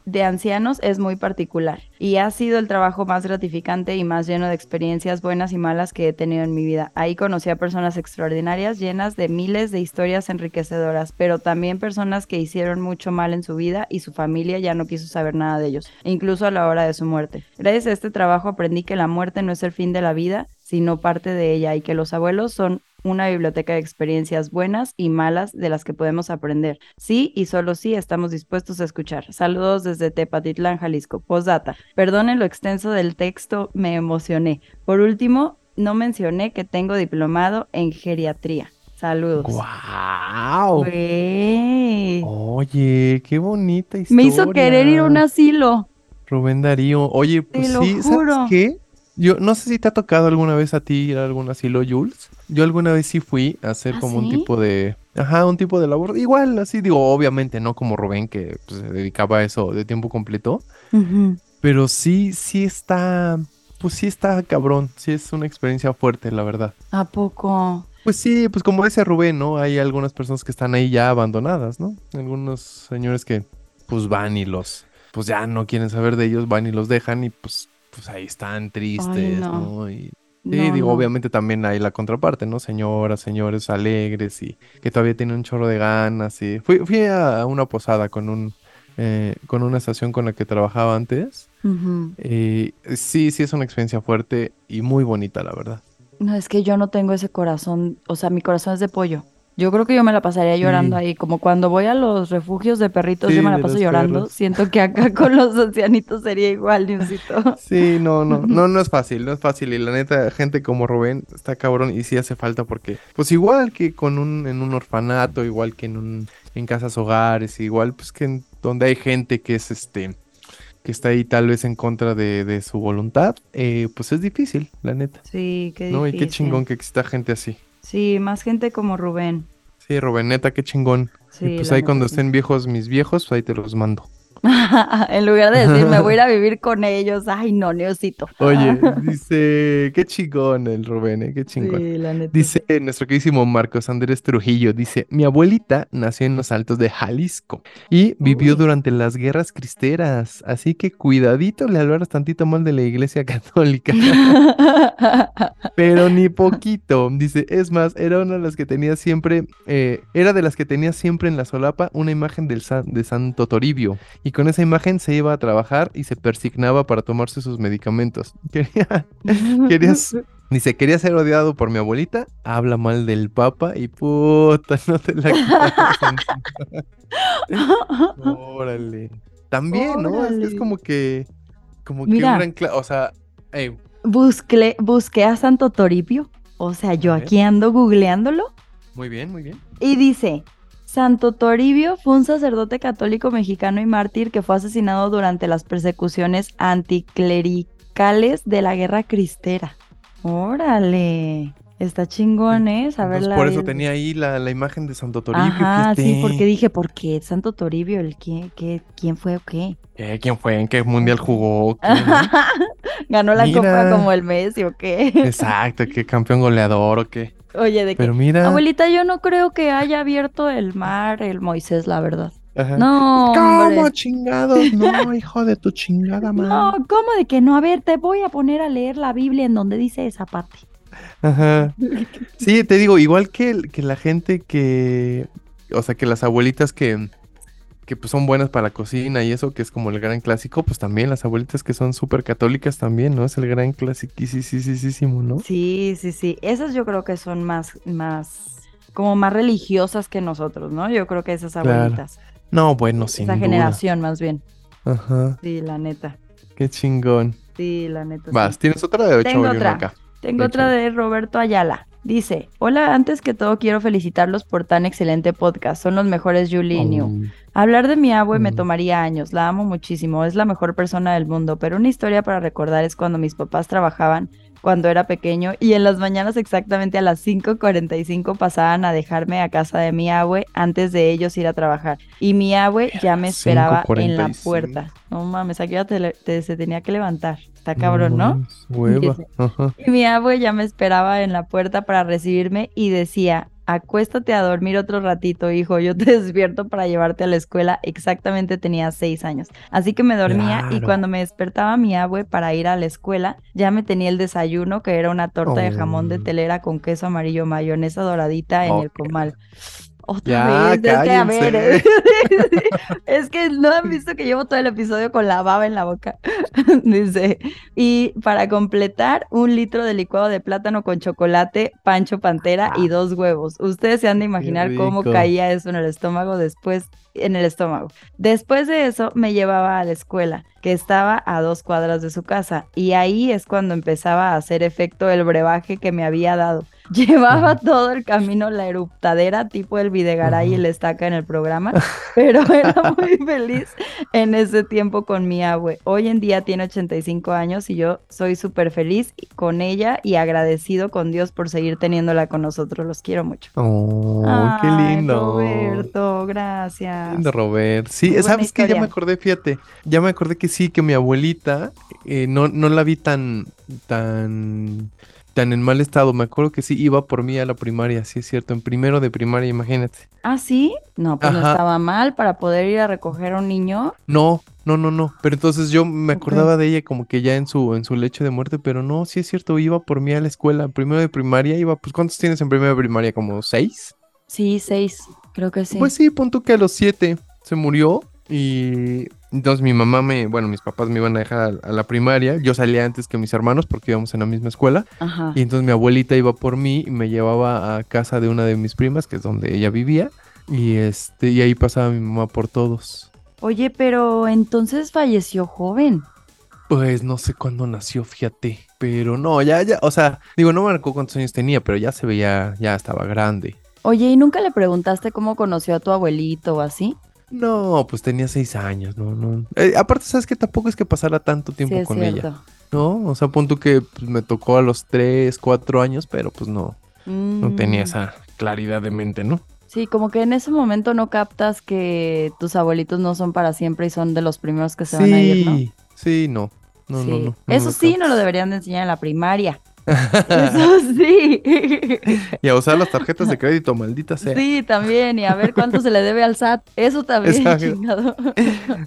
de ancianos es muy particular y ha sido el trabajo más gratificante y más lleno de experiencias buenas y malas que he tenido en mi vida. Ahí conocí a personas extraordinarias llenas de miles de historias enriquecedoras, pero también personas que hicieron mucho mal en su vida y su familia ya no quiso saber nada de ellos, incluso a la hora de su muerte. Gracias a este trabajo aprendí que la muerte no es el fin de la vida, sino parte de ella y que los abuelos son una biblioteca de experiencias buenas y malas de las que podemos aprender. Sí y solo sí estamos dispuestos a escuchar. Saludos desde Tepatitlán, Jalisco. Postdata. Perdonen lo extenso del texto, me emocioné. Por último, no mencioné que tengo diplomado en geriatría. Saludos. Guau. Güey. Oye, qué bonita historia. Me hizo querer ir a un asilo. Rubén Darío. Oye, Te pues lo sí, juro. ¿sabes qué? Yo no sé si te ha tocado alguna vez a ti ir a algún asilo, Jules. Yo alguna vez sí fui a hacer ¿Ah, como un tipo de... Ajá, un tipo de labor. Igual, así digo, obviamente no como Rubén que pues, se dedicaba a eso de tiempo completo. Pero sí, sí está... Pues sí está cabrón. Sí es una experiencia fuerte, la verdad. ¿A poco? Pues sí, pues como dice Rubén, ¿no? Hay algunas personas que están ahí ya abandonadas, ¿no? Algunos señores que pues van y los, pues ya no quieren saber de ellos, van y los dejan y pues, pues ahí están tristes, no. ¿no? Y, sí, No, digo, no. obviamente también hay la contraparte, ¿no? Señoras, señores alegres y que todavía tienen un chorro de ganas y... Fui, fui a una posada con un, eh, con una estación con la que trabajaba antes. Y sí, sí es una experiencia fuerte y muy bonita, la verdad. No, es que yo no tengo ese corazón, o sea, mi corazón es de pollo. Yo creo que yo me la pasaría llorando Sí. ahí, como cuando voy a los refugios de perritos, Sí, yo me la paso llorando. perros. Siento que acá con los ancianitos sería igual, Diosito. Sí, no, no, no, no es fácil, no es fácil. Y la neta, gente como Rubén está cabrón y sí hace falta porque, pues igual que con un, en un orfanato, igual que en un, en casas hogares, igual pues que en donde hay gente que es este, que está ahí tal vez en contra de, de su voluntad, eh, pues es difícil, la neta. Sí, qué ¿No? Y qué chingón que exista gente así. Sí, más gente como Rubén. Sí, Rubén, neta, qué chingón. Sí, y pues ahí cuando sí. estén viejos mis viejos, pues ahí te los mando. en lugar de decir, me voy a ir a vivir con ellos. Ay, no, Neosito. Oye, dice, qué chingón el Rubén, ¿eh? qué chingón. Sí, la neta. Dice nuestro queridísimo Marcos Andrés Trujillo, dice, mi abuelita nació en los altos de Jalisco y vivió Uy. durante las guerras cristeras, así que cuidadito le hablaras tantito mal de la iglesia católica, pero ni poquito. Dice, es más, era una de las que tenía siempre, eh, era de las que tenía siempre en la solapa una imagen del san- de Santo Toribio y con esa imagen se iba a trabajar y se persignaba para tomarse sus medicamentos. Quería, querías Dice, quería ser odiado por mi abuelita, habla mal del papa y puta, no te la. Órale. También, ¿no? Es, es como que, como que un gran, o sea, Busqué, busqué a Santo Toribio. O sea, yo aquí ando googleándolo. muy bien, muy bien. Y dice, Santo Toribio fue un sacerdote católico mexicano y mártir que fue asesinado durante las persecuciones anticlericales de la Guerra Cristera. Órale, está chingón, ¿eh? Saber la por eso tenía ahí la, la imagen de Santo Toribio. Ajá, sí, porque dije, ¿por qué Santo Toribio? ¿El qué, qué, ¿Quién fue o qué? Eh, ¿Quién fue? ¿En qué mundial jugó? ¿Qué? ¿Ganó la copa Mira. como el Messi o qué? Exacto, ¿qué campeón goleador o qué? Oye, de que, Pero mira. abuelita, yo no creo que haya abierto el mar el Moisés, la verdad. Ajá. No, ¿Cómo hombre. chingados? No, hijo de tu chingada madre. No, ¿cómo de que no? A ver, te voy a poner a leer la Biblia en donde dice esa parte. Ajá. Sí, te digo, igual que, que la gente que, o sea, que las abuelitas que, que pues son buenas para la cocina y eso, que es como el gran clásico, pues también las abuelitas que son súper católicas también, ¿no? Es el gran clásico, sí, sí, sí, sí, sí, ¿no? Sí, sí, sí. Esas yo creo que son más, más, como más religiosas que nosotros, ¿no? Yo creo que esas Claro, abuelitas. No, bueno, sin esa duda. generación, más bien. Ajá, Sí, la neta. qué chingón. Sí, la neta. sí. Vas, ¿tienes otra de Tengo hecho otra. acá? Tengo otra de Roberto Ayala. Dice, hola, antes que todo quiero felicitarlos por tan excelente podcast. Son los mejores Julie New. Oh, Hablar de mi abue me Mm. tomaría años, la amo muchísimo, es la mejor persona del mundo, pero una historia para recordar es cuando mis papás trabajaban cuando era pequeño y en las mañanas exactamente a las 5.45 pasaban a dejarme a casa de mi abue antes de ellos ir a trabajar. Y mi abue ya me esperaba en la 5:45. puerta. No mames, aquí ya te, se tenía que levantar. Está cabrón, ¿no? Hueva. Ajá. Y mi abue ya me esperaba en la puerta para recibirme y decía, acuéstate a dormir otro ratito, hijo, yo te despierto para llevarte a la escuela. Exactamente tenía seis años. Así que me dormía y cuando me despertaba mi abue para ir a la escuela, ya me tenía el desayuno, que era una torta de jamón de Oh. telera con queso amarillo, mayonesa doradita en el comal. Otra Ya, vez, es que a ver, cállense. es que no han visto que llevo todo el episodio con la baba en la boca. Dice, y para completar, un litro de licuado de plátano con chocolate, pancho pantera y dos huevos. Ustedes se han de imaginar cómo caía eso en el estómago después, en el estómago. Después de eso, me llevaba a la escuela, que estaba a dos cuadras de su casa, y ahí es cuando empezaba a hacer efecto el brebaje que me había dado. Llevaba todo el camino la eruptadera, tipo el Videgaray y el Estaca en el programa, pero era muy feliz en ese tiempo con mi abue. Hoy en día tiene 85 años y yo soy súper feliz con ella y agradecido con Dios por seguir teniéndola con nosotros. Los quiero mucho. Oh, qué lindo. Roberto, gracias. Lindo, Robert. Sí, Muy ¿sabes qué? Ya me acordé, fíjate. Ya me acordé que sí, que mi abuelita eh, no, no la vi tan, tan, tan en mal estado. Me acuerdo que sí iba por mí a la primaria, sí es cierto, en primero de primaria, imagínate. ¿Ah, sí? No, pues no estaba mal para poder ir a recoger a un niño. No, no, no, no. Pero entonces yo me acordaba de ella como que ya en su, en su lecho de muerte, pero no, sí es cierto, iba por mí a la escuela. Primero de primaria iba, pues ¿cuántos tienes en primero de primaria? ¿Como seis? Sí, seis, creo que sí. Pues sí, punto que a los siete se murió y entonces mi mamá me, bueno, mis papás me iban a dejar a, a la primaria. Yo salía antes que mis hermanos porque íbamos en la misma escuela Ajá. y entonces mi abuelita iba por mí y me llevaba a casa de una de mis primas, que es donde ella vivía, y este y ahí pasaba mi mamá por todos. Oye, pero entonces falleció joven. Pues no sé cuándo nació, fíjate, pero no, ya ya, o sea, digo, no me marcó cuántos años tenía, pero ya se veía, ya estaba grande. Oye, ¿y nunca le preguntaste cómo conoció a tu abuelito o así? No, pues tenía seis años, no, no. Eh, aparte, sabes que tampoco es que pasara tanto tiempo sí, es con ella. cierto. ¿no? O sea, punto que pues, me tocó a los 3, 4 años, pero pues no, no tenía Mm. esa claridad de mente, ¿no? Sí, como que en ese momento no captas que tus abuelitos no son para siempre y son de los primeros que se van a ir, ¿no? Sí, sí, no. No, no, Sí. no, no Eso lo sí, no captas. lo deberían de enseñar en la primaria. Eso sí. Y a usar las tarjetas de crédito, maldita sea. Sí, también. Y a ver cuánto se le debe al SAT. Eso también, chingado.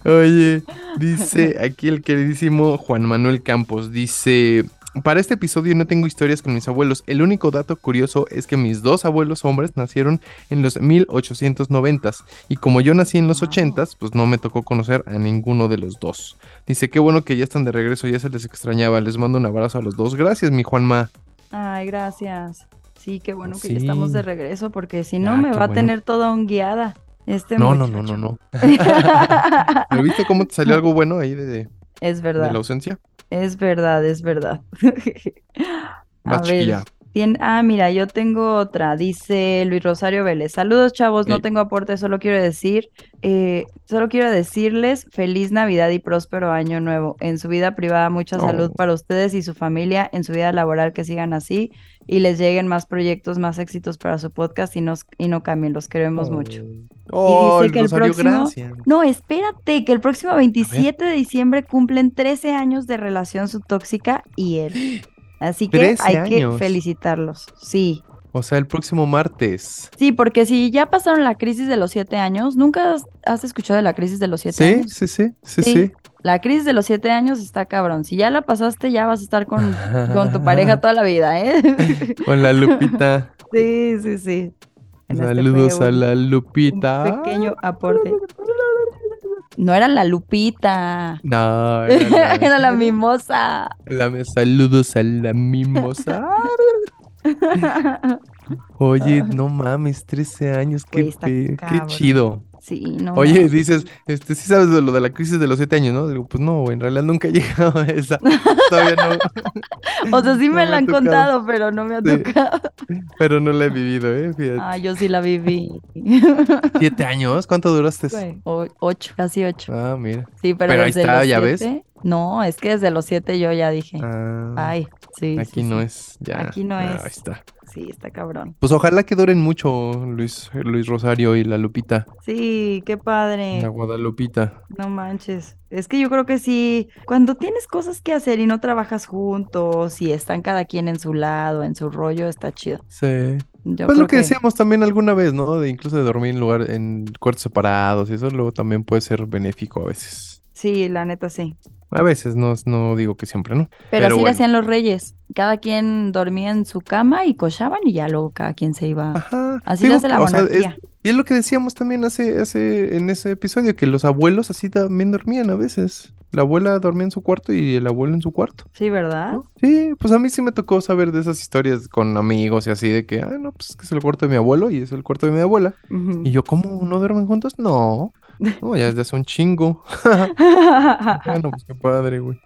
Oye, dice aquí el queridísimo Juan Manuel Campos, dice, para este episodio no tengo historias con mis abuelos, el único dato curioso es que mis dos abuelos hombres nacieron en los 1890s y como yo nací en los Wow. 80s, pues no me tocó conocer a ninguno de los dos. Dice, qué bueno que ya están de regreso, ya se les extrañaba, les mando un abrazo a los dos, gracias mi Juanma. Ay, gracias. Sí, qué bueno que Sí. ya estamos de regreso, porque si no Ah, me va a tener toda un guiada. Este No, no, no, no, no. ¿Pero viste cómo te salió algo bueno ahí de, de- Es de verdad, la ausencia? Es verdad, es verdad. A ver, chiquilla. tien- ah, mira, yo tengo otra. Dice Luis Rosario Vélez. Saludos, chavos. No Ey. tengo aporte, solo quiero decir, eh, solo quiero decirles feliz Navidad y próspero año nuevo. En su vida privada, mucha salud Oh. para ustedes y su familia. En su vida laboral, que sigan así y les lleguen más proyectos, más éxitos para su podcast y, nos, y no cambien. Los queremos mucho. Oh, dice que el Rosario, próximo-. No, espérate, que el próximo 27 de diciembre cumplen 13 años de relación subtóxica y él. Así que 13 hay que felicitarlos. Sí, O sea, el próximo martes. sí, porque si ya pasaron la crisis de los 7 años, ¿nunca has, escuchado de la crisis de los 7 Sí, años? sí, sí, sí, Sí. sí. La crisis de los 7 años está cabrón. Si ya la pasaste, ya vas a estar con, con tu pareja toda la vida, ¿eh? Con la Lupita. sí, sí, sí. En este Saludos a la un Lupita. pequeño aporte. No era la Lupita. No, era la, Era la mimosa. la- saludos a la mimosa. Oye, no mames, 13 años, qué, pe- qué chido. Sí, no. Oye, dices, este, sí sabes de lo de la crisis de los 7 años, ¿no? Digo, pues no, en realidad nunca he llegado a esa. Todavía no, O sea, sí no me me la ha han tocado. contado, pero no me ha Sí. tocado. pero no la he vivido, ¿eh? Fíjate. Ah, yo sí la viví. ¿Siete años? ¿Cuánto duraste? O- ocho, casi ocho. Ah, mira. Sí, pero, Pero ahí desde está, los ¿ya ves? siete- No, es que desde los siete yo ya dije. Ah, Ay, sí. aquí sí, no sí. es, ya. Aquí no Ah, es. Ahí está. Sí, está cabrón. Pues ojalá que duren mucho Luis, Luis Rosario y la Lupita, Sí, qué la padre. Guadalupita. No manches. Es que yo creo que sí, cuando tienes cosas que hacer y no trabajas juntos y están cada quien en su lado, en su rollo, está chido. Sí. Yo Pues lo que decíamos también alguna vez, ¿no? De incluso de dormir en lugar, en cuartos separados y eso luego también puede ser benéfico a veces. Sí, la neta sí. A veces, no, no digo que siempre, ¿no? Pero, Pero así bueno. hacían los reyes. Cada quien dormía en su cama y cochaban y ya luego cada quien se iba. Ajá. Así Digo, le hace la o sea, es- monarquía. y es lo que decíamos también hace, hace, en ese episodio, que los abuelos así también dormían a veces. La abuela dormía en su cuarto y el abuelo en su cuarto. Sí, ¿verdad? ¿no? Sí, pues a mí sí me tocó saber de esas historias con amigos y así de que, ah, no, pues es el cuarto de mi abuelo y es el cuarto de mi abuela. Y yo, ¿cómo? ¿No duermen juntos? No, no, ya desde hace un chingo. Bueno, pues qué padre, güey.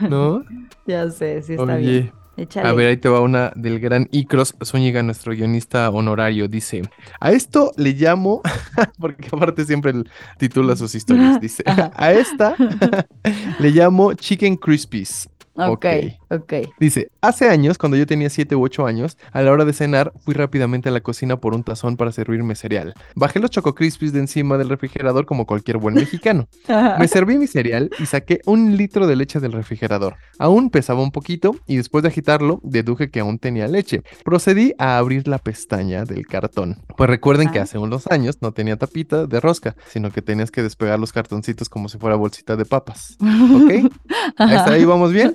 ¿No? Ya sé, sí está bien. Échale. a ver, ahí te va una del gran Icros Zúñiga, nuestro guionista honorario. Dice, a esto le llamo, porque aparte siempre titula sus historias, dice, a esta le llamo Chicken Crispies. Ok, ok. Dice, hace años, cuando yo tenía 7 u 8 años, a la hora de cenar, fui rápidamente a la cocina por un tazón para servirme cereal. Bajé los Choco Crispies de encima del refrigerador como cualquier buen mexicano. Me serví mi cereal y saqué un litro de leche del refrigerador. Aún pesaba un poquito y después de agitarlo, deduje que aún tenía leche. Procedí a abrir la pestaña del cartón. Pues recuerden que Ah. hace unos años no tenía tapita de rosca, sino que tenías que despegar los cartoncitos como si fuera bolsita de papas. ¿Ok? Está, ahí vamos bien.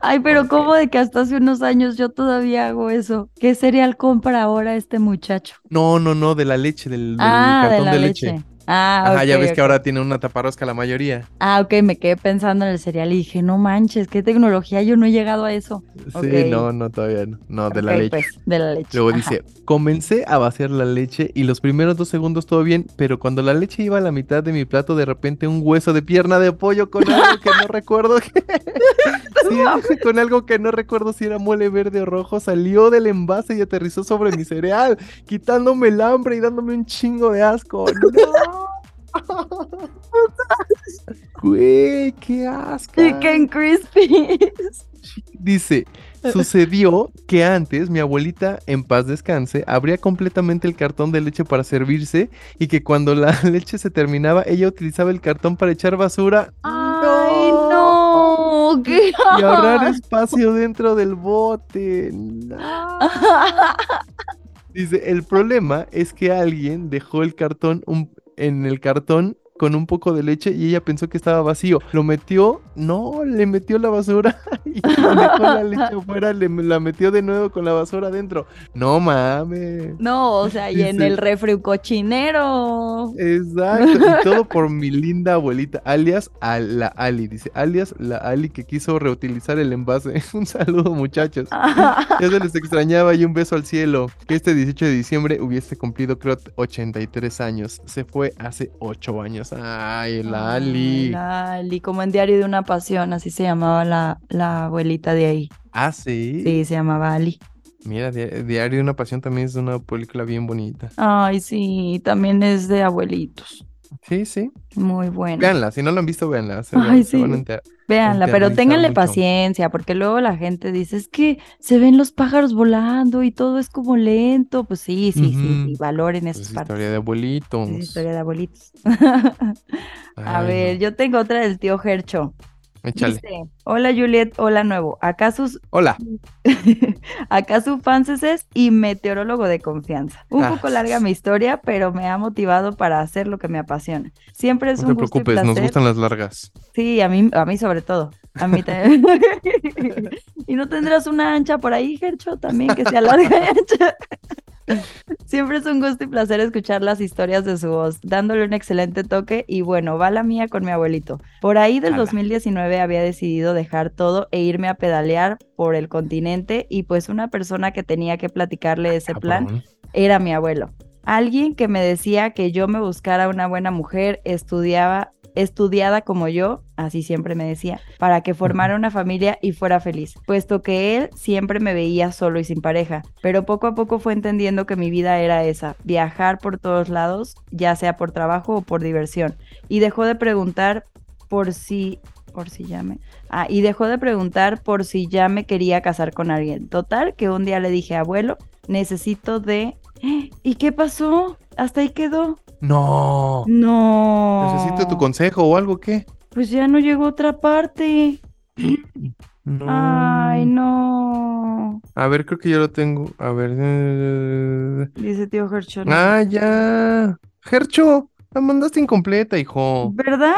Ay, pero Ok. ¿cómo de que hasta hace unos años yo todavía hago eso? ¿Qué cereal compra ahora este muchacho? No, no, no, de la leche, del, del ah, de cartón la de leche. leche. Ah, Ajá, ya ves que ahora tiene una taparrosca la mayoría. Ah, ok, me quedé pensando en el cereal y dije, no manches, qué tecnología, yo no he llegado a eso. Sí, no, no, todavía no. No, de la leche. pues, de la leche. Luego ajá. dice, comencé a vaciar la leche y los primeros dos segundos todo bien, pero cuando la leche iba a la mitad de mi plato, de repente un hueso de pierna de pollo con algo que no recuerdo que... Sí, con algo que no recuerdo si era mole verde o rojo, salió del envase y aterrizó sobre mi cereal, quitándome el hambre y dándome un chingo de asco. ¡No! Güey, qué asco. Chicken Crispies. Dice, Sucedió que antes mi abuelita, en paz descanse, abría completamente el cartón de leche para servirse y que cuando la leche se terminaba, ella utilizaba el cartón para echar basura. ¡Ay, Y ahorrar espacio dentro del bote. No. Dice, el problema es que alguien dejó el cartón un- en el cartón con un poco de leche y ella pensó que estaba vacío. Lo metió, no, le metió la basura y dejó la leche afuera, le la metió de nuevo con la basura adentro. No mames. No, o sea, y en el refri cochinero. Exacto, y todo por mi linda abuelita, alias a la Ali, dice, alias la Ali que quiso reutilizar el envase. Un saludo muchachos. Ya se les extrañaba y un beso al cielo. Que este 18 de diciembre hubiese cumplido, creo, 83 años. Se fue hace 8 años. Ay, la Ay, Ali. la Ali, como en Diario de una Pasión, así se llamaba la, la abuelita de ahí. Ah, sí. Sí, se llamaba Ali. Mira, Di- Diario de una Pasión también es una película bien bonita. Ay, sí, también es de abuelitos. Sí, sí. Muy buena. Véanla, si no la han visto, véanla. Se, Ay, se van a sí. enterar. Véanla, pero ténganle mucho. paciencia, porque luego la gente dice, es que se ven los pájaros volando y todo es como lento. Pues sí, sí, sí, sí, valoren esas es partes. historia de abuelitos. Es historia de abuelitos. A ver, no. yo tengo otra del tío Gercho. Échale. Dice, hola Juliet, hola nuevo. Acá sus, Hola. acá su fanses y meteorólogo de confianza. Un Ah. poco larga mi historia, pero me ha motivado para hacer lo que me apasiona. Siempre es No un te gusto y preocupes, nos placer. gustan las largas. Sí, a mí, a mí sobre todo. A mí también. y no tendrás una ancha por ahí, Gercho, también que sea larga y ancha. Siempre es un gusto y placer escuchar las historias de su voz, dándole un excelente toque y bueno, va la mía con mi abuelito. Por ahí del Ala. 2019 había decidido dejar todo e irme a pedalear por el continente y pues una persona que tenía que platicarle ese plan era mi abuelo. Alguien que me decía que yo me buscara una buena mujer, estudiaba, estudiada como yo, así siempre me decía, para que formara una familia y fuera feliz, puesto que él siempre me veía solo y sin pareja, pero poco a poco fue entendiendo que mi vida era esa, viajar por todos lados, ya sea por trabajo o por diversión, y dejó de preguntar por si por si ya me ah, y dejó de preguntar por si ya me quería casar con alguien. Total que un día le dije, "Abuelo, necesito de ¿Y qué pasó? Hasta ahí quedó. No. No. Necesito tu consejo o algo, ¿qué? Pues ya no llegó otra parte. No. Ay, no. A ver, creo que yo lo tengo. A ver. Dice tío Herschel. Ah, ya. Gercho, la mandaste incompleta, hijo. ¿Verdad?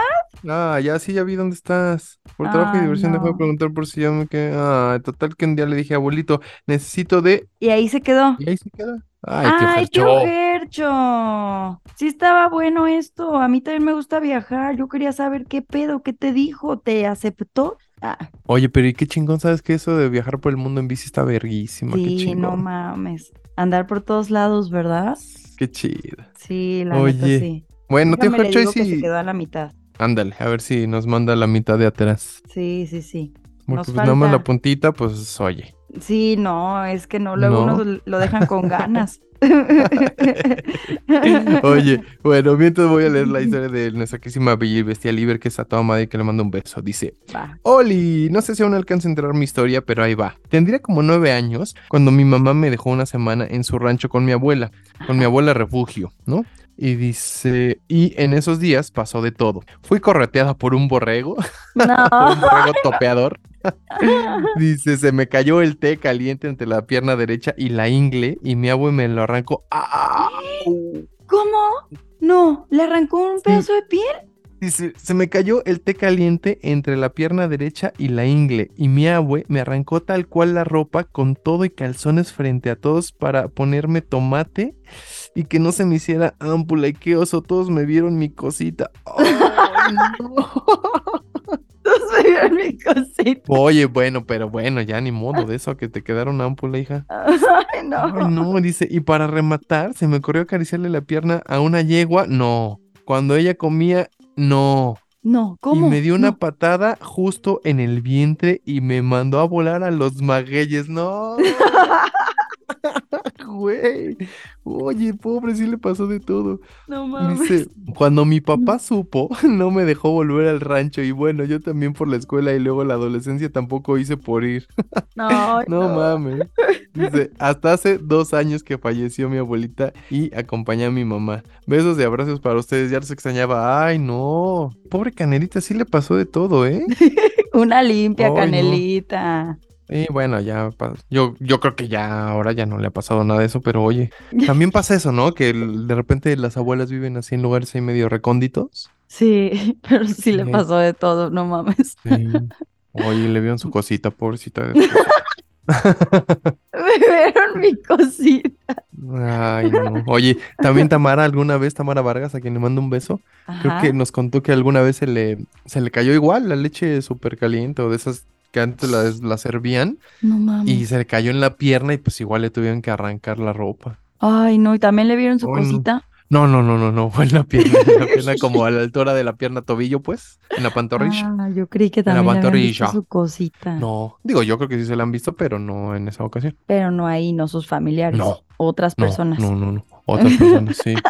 Ah, ya sí, ya vi dónde estás. Por trabajo y Ay, diversión dejó de no. preguntar por si ya me quedé. Ah, total que un día le dije, abuelito, necesito de. Y ahí se quedó. Y ahí se queda. Ay, tío Ay, tío Gercho. Gercho. Sí estaba bueno esto. A mí también me gusta viajar. Yo quería saber qué pedo, qué te dijo, ¿te aceptó? Ah, Oye, pero ¿y qué chingón sabes que eso de viajar por el mundo en bici está verguísima? Qué sí, no chingón. mames. Andar por todos lados, ¿verdad? Qué chido. Sí, la Oye, neta sí. Bueno, tío Déjame le Gercho, y que se quedó a la mitad. Ándale, a ver si nos manda la mitad de atrás. Sí, sí, sí. Porque Nos pues nada más la falta. puntita, pues oye. Sí, no, es que no, luego ¿No? unos lo dejan con ganas. Oye, bueno, mientras voy a leer la historia de nuestra querísima Bestia Liber, que está a toda madre y que le manda un beso. Dice, Va. Oli, no sé si aún alcanza a enterar mi historia, pero ahí va. Tendría como nueve años cuando mi mamá me dejó una semana en su rancho con mi abuela, con mi abuela refugio, ¿no? Y dice, y en esos días pasó de todo. Fui correteada por un borrego, por un borrego topeador. Dice, se me cayó el té caliente entre la pierna derecha y la ingle y mi abue me lo arrancó. ¡Au! ¿Cómo? No, le arrancó un pedazo de piel. Dice, se me cayó el té caliente entre la pierna derecha y la ingle y mi abue me arrancó tal cual la ropa con todo y calzones frente a todos para ponerme tomate y que no se me hiciera ámpula y qué oso, todos me vieron mi cosita. ¡Ay, no! Entonces me vieron mi cosita. Oye, bueno, pero bueno, ya ni modo de eso que te quedaron ámpula, hija. Ay, no. Ay, no, dice, y para rematar, se me ocurrió acariciarle la pierna a una yegua, no. Cuando ella comía, no. No, ¿cómo? Y me dio una No. patada justo en el vientre y me mandó a volar a los magueyes, no. Güey, oye, pobre, sí le pasó de todo. No mames. Dice, cuando mi papá supo, no me dejó volver al rancho y bueno, yo también por la escuela y luego la adolescencia tampoco hice por ir. No, No mames. Dice, hasta hace dos años que falleció mi abuelita y acompañé a mi mamá. Besos y abrazos para ustedes, ya los extrañaba. Ay, no. Pobre Canelita, sí le pasó de todo, ¿eh? Una limpia, Ay, no. Y bueno, ya, yo, yo creo que ya ahora ya no le ha pasado nada de eso, pero oye, también pasa eso, ¿no? Que de repente las abuelas viven así en lugares ahí medio recónditos. Sí, pero sí le pasó de todo, no mames. Sí. Oye, le vieron su cosita, pobrecita. Me vieron mi cosita. Ay, no. Oye, también Tamara, alguna vez, Tamara Vargas, a quien le mando un beso, creo que nos contó que alguna vez se le, se le cayó igual la leche súper caliente o de esas que antes las, las servían No mames. y se le cayó en la pierna y pues igual le tuvieron que arrancar la ropa. Ay, no, y también le vieron su Ay, cosita. No, no, no, no, no, fue en la pierna, en la pierna como a la altura de la pierna tobillo, pues, en la pantorrilla. Ah, yo creí que la también le habían visto pantorrilla. su cosita. No, digo, yo creo que sí se la han visto, pero no en esa ocasión. Pero no ahí, no sus familiares. No, Otras No, personas. no, no, no. Otras personas sí.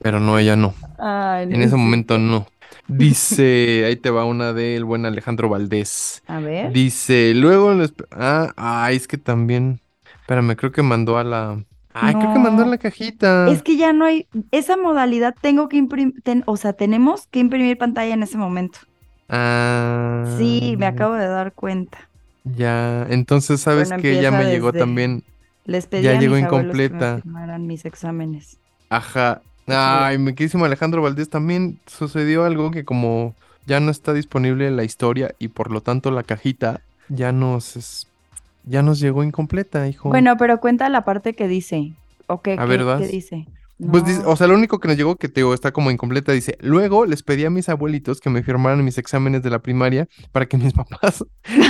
Pero no, ella no. Ay, no En ese momento no. Dice, ahí te va una del buen Alejandro Valdés. A ver. Dice, luego les... Ah, ay, es que también... Espérame, creo que mandó a la... Ay, creo que mandó a la cajita. Es que ya no hay esa modalidad, tengo que imprimir, o sea, tenemos que imprimir pantalla en ese momento. Ah, Sí, me acabo de dar cuenta. Ya, entonces sabes Bueno, que ya me llegó también... Les pedí Ya a llegó mis abuelos que me incompleta. firmaran mis exámenes. Ajá. Ay, mi queridísimo Alejandro Valdés, también sucedió algo que como ya no está disponible la historia y por lo tanto la cajita ya nos es- ya nos llegó incompleta, hijo. Bueno, pero cuenta la parte que dice. ¿O qué, A qué- ver, qué vas. Pues dice- o sea, lo único que nos llegó que te digo está como incompleta, dice, luego les pedí a mis abuelitos que me firmaran mis exámenes de la primaria para que mis papás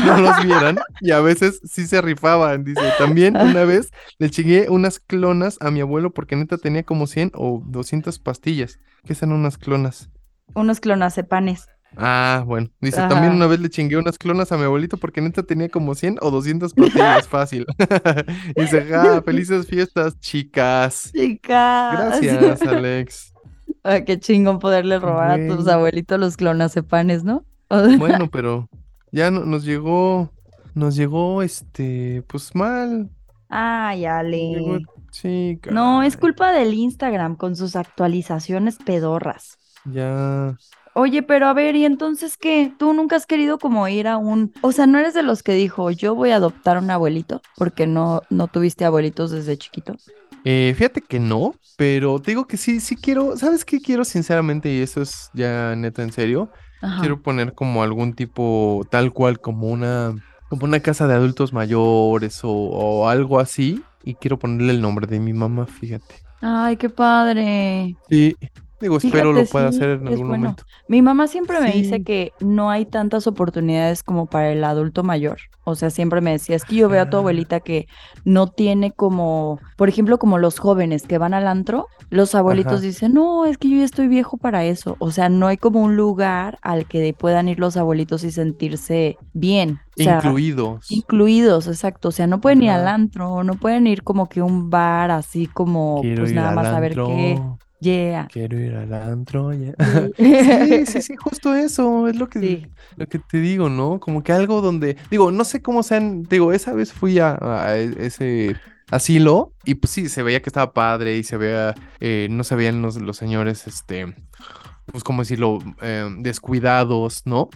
no los vieran y a veces sí se rifaban, dice, también una vez le chingué unas clonas a mi abuelo porque neta tenía como 100 o 200 pastillas. ¿Qué son unas clonas? Unos clonacepanes. Ah, bueno. Dice, también una vez le chingué unas clonas a mi abuelito porque neta tenía como 100 o 200 pastillas, fácil. Dice, ja, felices fiestas, chicas. Chicas. Gracias, Alex. Ay, qué chingón poderle robar a tus abuelitos los clonacepanes, ¿no? Bueno, pero ya no- nos llegó, nos llegó, este, pues mal. Ay, Ale. sí, No, es culpa del Instagram con sus actualizaciones pedorras. Ya. Oye, pero a ver, ¿y entonces qué? ¿Tú nunca has querido como ir a un... O sea, no eres de los que dijo, yo voy a adoptar un abuelito, porque no, no tuviste abuelitos desde chiquito. Eh, fíjate que no, pero te digo que sí, sí quiero, ¿sabes qué quiero sinceramente? Y eso es ya neta en serio. Ajá. Quiero poner como algún tipo, tal cual, como una, como una casa de adultos mayores o, o algo así. Y quiero ponerle el nombre de mi mamá, fíjate. Ay, qué padre. Sí, digo, espero Fíjate, lo pueda sí, hacer en algún bueno. momento. Mi mamá siempre me dice que no hay tantas oportunidades como para el adulto mayor. O sea, siempre me decía, es que yo veo a tu Ah. abuelita que no tiene como, por ejemplo, como los jóvenes que van al antro, los abuelitos Ajá. dicen, no, es que yo ya estoy viejo para eso. O sea, no hay como un lugar al que puedan ir los abuelitos y sentirse bien. O sea, Incluidos. incluidos, exacto. O sea, no pueden ir al antro, no pueden ir como que a un bar así como, Quiero pues nada más a ver qué. Yeah. Quiero ir al antro. ya. Sí. Sí, sí, justo eso, es lo que, Sí. lo que te digo, ¿no? Como que algo donde, digo, no sé cómo sean, digo, esa vez fui a, a e- ese asilo y pues sí, se veía que estaba padre y se veía, eh, no se veían los, los señores, este, pues como decirlo, eh, descuidados, ¿no?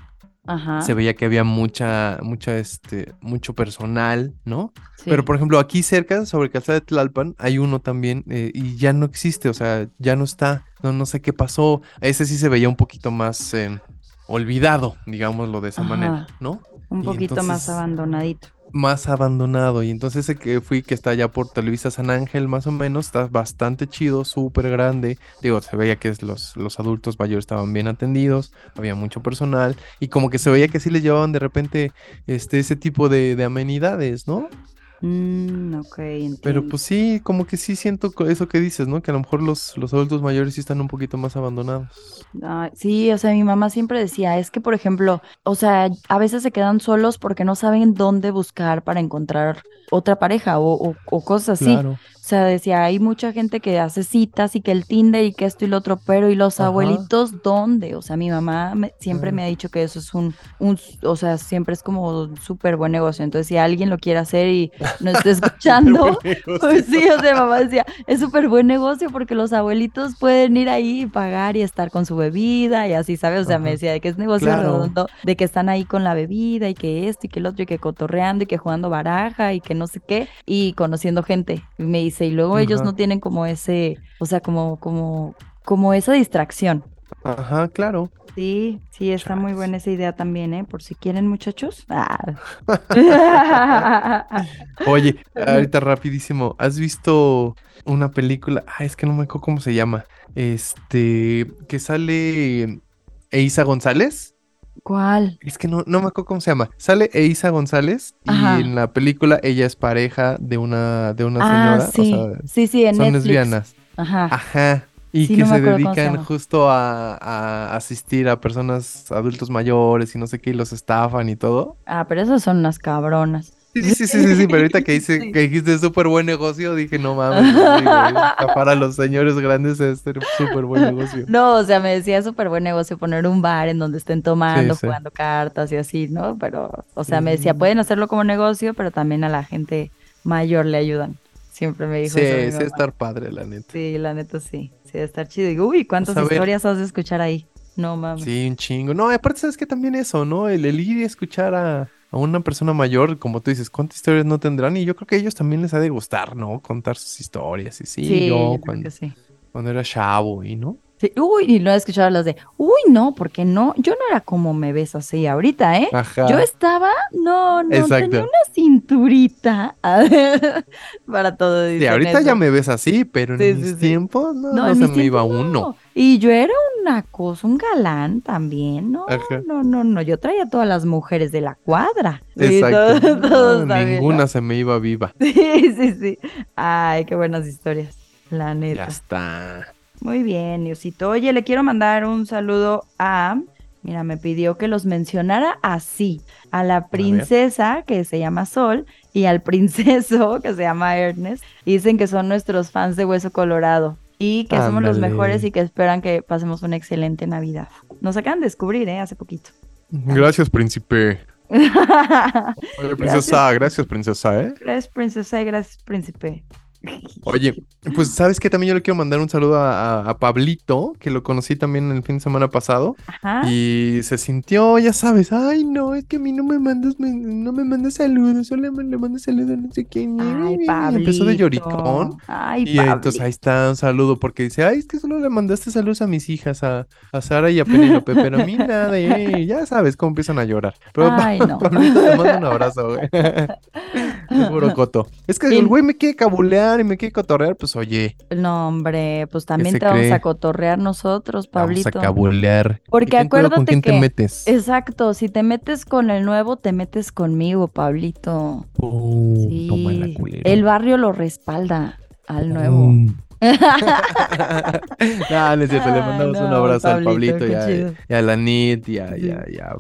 Ajá. Se veía que había mucha, mucha, este, mucho personal, ¿no? sí. Pero por ejemplo, aquí cerca, sobre Calzada de Tlalpan, hay uno también eh, y ya no existe, o sea, ya no está. No, no sé qué pasó. Ese sí se veía un poquito más eh, olvidado, digámoslo de esa manera. ¿no? Un Y poquito más abandonadito. Más abandonado. Y entonces ese que fui, que está allá por Televisa San Ángel, más o menos, está bastante chido, súper grande. Digo, se veía que los, los adultos mayores estaban bien atendidos, había mucho personal, y como que se veía que sí les llevaban de repente este, ese tipo de, de amenidades, ¿no? Mm, ok, entiendo. Pero pues sí, como que sí siento eso que dices, ¿no? Que a lo mejor los, los adultos mayores sí están un poquito más abandonados. Sí, o sea, mi mamá siempre decía, es que, por ejemplo, o sea, a veces se quedan solos porque no saben dónde buscar para encontrar otra pareja o, o- o cosas así. Claro. O sea, decía, hay mucha gente que hace citas y que el Tinder y que esto y lo otro, pero ¿y los Ajá. abuelitos dónde? O sea, mi mamá me- siempre me ha dicho que eso es un, un, o sea, siempre es como un súper buen negocio. Entonces, si alguien lo quiere hacer y nos está escuchando, pues sí, o sea, mamá decía, es súper buen negocio porque los abuelitos pueden ir ahí y pagar y estar con su bebida y así, ¿sabes? O sea, me decía de que es negocio Claro. redondo, de que están ahí con la bebida y que esto y que el otro y que cotorreando y que jugando baraja y que no sé qué y conociendo gente. Y me dice, y luego ellos no tienen como ese, o sea, como, como, como esa distracción. Ajá, claro. Sí, sí, está muy buena esa idea también, ¿eh? Por si quieren, muchachos. Ah. Oye, ahorita rapidísimo, ¿has visto una película? Ah, es que no me acuerdo cómo se llama. Este, que sale Eiza González. ¿Cuál? Es que no, no me acuerdo cómo se llama. Sale Eiza González y en la película ella es pareja de una, de una Ah, señora. sí, O sea, sí, sí, en son Netflix. lesbianas. Ajá. Ajá. Y Sí, que no se dedican justo a, a asistir a personas adultos mayores y no sé qué, y los estafan y todo. Ah, pero esas son unas cabronas. Sí, sí, sí, sí, pero ahorita que, dice, que dijiste súper buen negocio, dije, no mames, sí, güey, estafar a los señores grandes es súper buen negocio. No, o sea, me decía súper buen negocio poner un bar en donde estén tomando, Sí, sí. jugando cartas y así, ¿no? Pero, o sea, me decía, pueden hacerlo como negocio, pero también a la gente mayor le ayudan. Siempre me dijo Sí, eso sí, estar padre, la neta. Sí, la neta sí. Sí, estar chido. Digo, uy, ¿cuántas Pues, historias has de escuchar ahí? No mames. Sí, un chingo. No, y aparte, ¿sabes qué? También eso, ¿no? El, el ir y escuchar a, a una persona mayor, como tú dices, ¿cuántas historias no tendrán? Y yo creo que a ellos también les ha de gustar, ¿no? Contar sus historias. Y sí, Sí, yo yo cuando, sí. cuando era chavo, ¿y no? Sí, Uy, y no he escuchado las de, uy, no, porque no, yo no era como me ves así ahorita, ¿eh? Ajá. Yo estaba, no, no, tenía Exacto. una cinturita. Ver, Para todo Sí, dicen ahorita ya me ves así, pero Sí, en sí, mis sí. tiempos no, No, no en se me iba uno. no. Y yo era una cosa, un galán también, ¿no? Ajá. No, no, no, yo traía a todas las mujeres de la cuadra. Sí, Exacto. todo- todos también, ninguna se me iba viva. Sí, sí, sí. Ay, qué buenas historias, la Ya neta. está. Muy bien, Niusito. Oye, le quiero mandar un saludo a. Mira, me pidió que los mencionara así: a la princesa que se llama Sol y al princeso que se llama Ernest. Dicen que son nuestros fans de Hueso Colorado y que somos los mejores y que esperan que pasemos una excelente Navidad. Nos acaban de descubrir, ¿eh? Hace poquito. Gracias, príncipe. Oye, princesa, gracias, princesa, ¿eh? gracias, princesa, y gracias, príncipe. Oye, pues sabes que también yo le quiero mandar un saludo a, Pablito, que lo conocí también el fin de semana pasado, Ajá. y se sintió, ya sabes, ay no, es que a mí no me mandas, me- no me mandas saludos, solo me le mandas saludos a no sé quién. Ay, Pablito. Empezó de lloricón. Ay, Y entonces ahí está un saludo porque dice, ay, es que solo le mandaste saludos a mis hijas, a, a Sara y a Penélope, pero a mí nada, eh, ya sabes cómo empiezan a llorar. Pero Ay, no. Pablito te mando un abrazo, güey. Es puro coto. Es que el güey me quiere cabulear y me quiere cotorrear, pues oye, No, hombre, pues también te vamos cree? a cotorrear nosotros, vamos Pablito. a cabulear. Porque ¿Y ten cuidado acuérdate con quién que- te metes. Exacto, si te metes con el nuevo, te metes conmigo, Pablito. Uh, Sí, tómala, culero. el barrio lo respalda al nuevo. Mm. no, no es cierto, le Ay, mandamos un abrazo al Pablito, y qué a, y a la Nit y a, y a- y a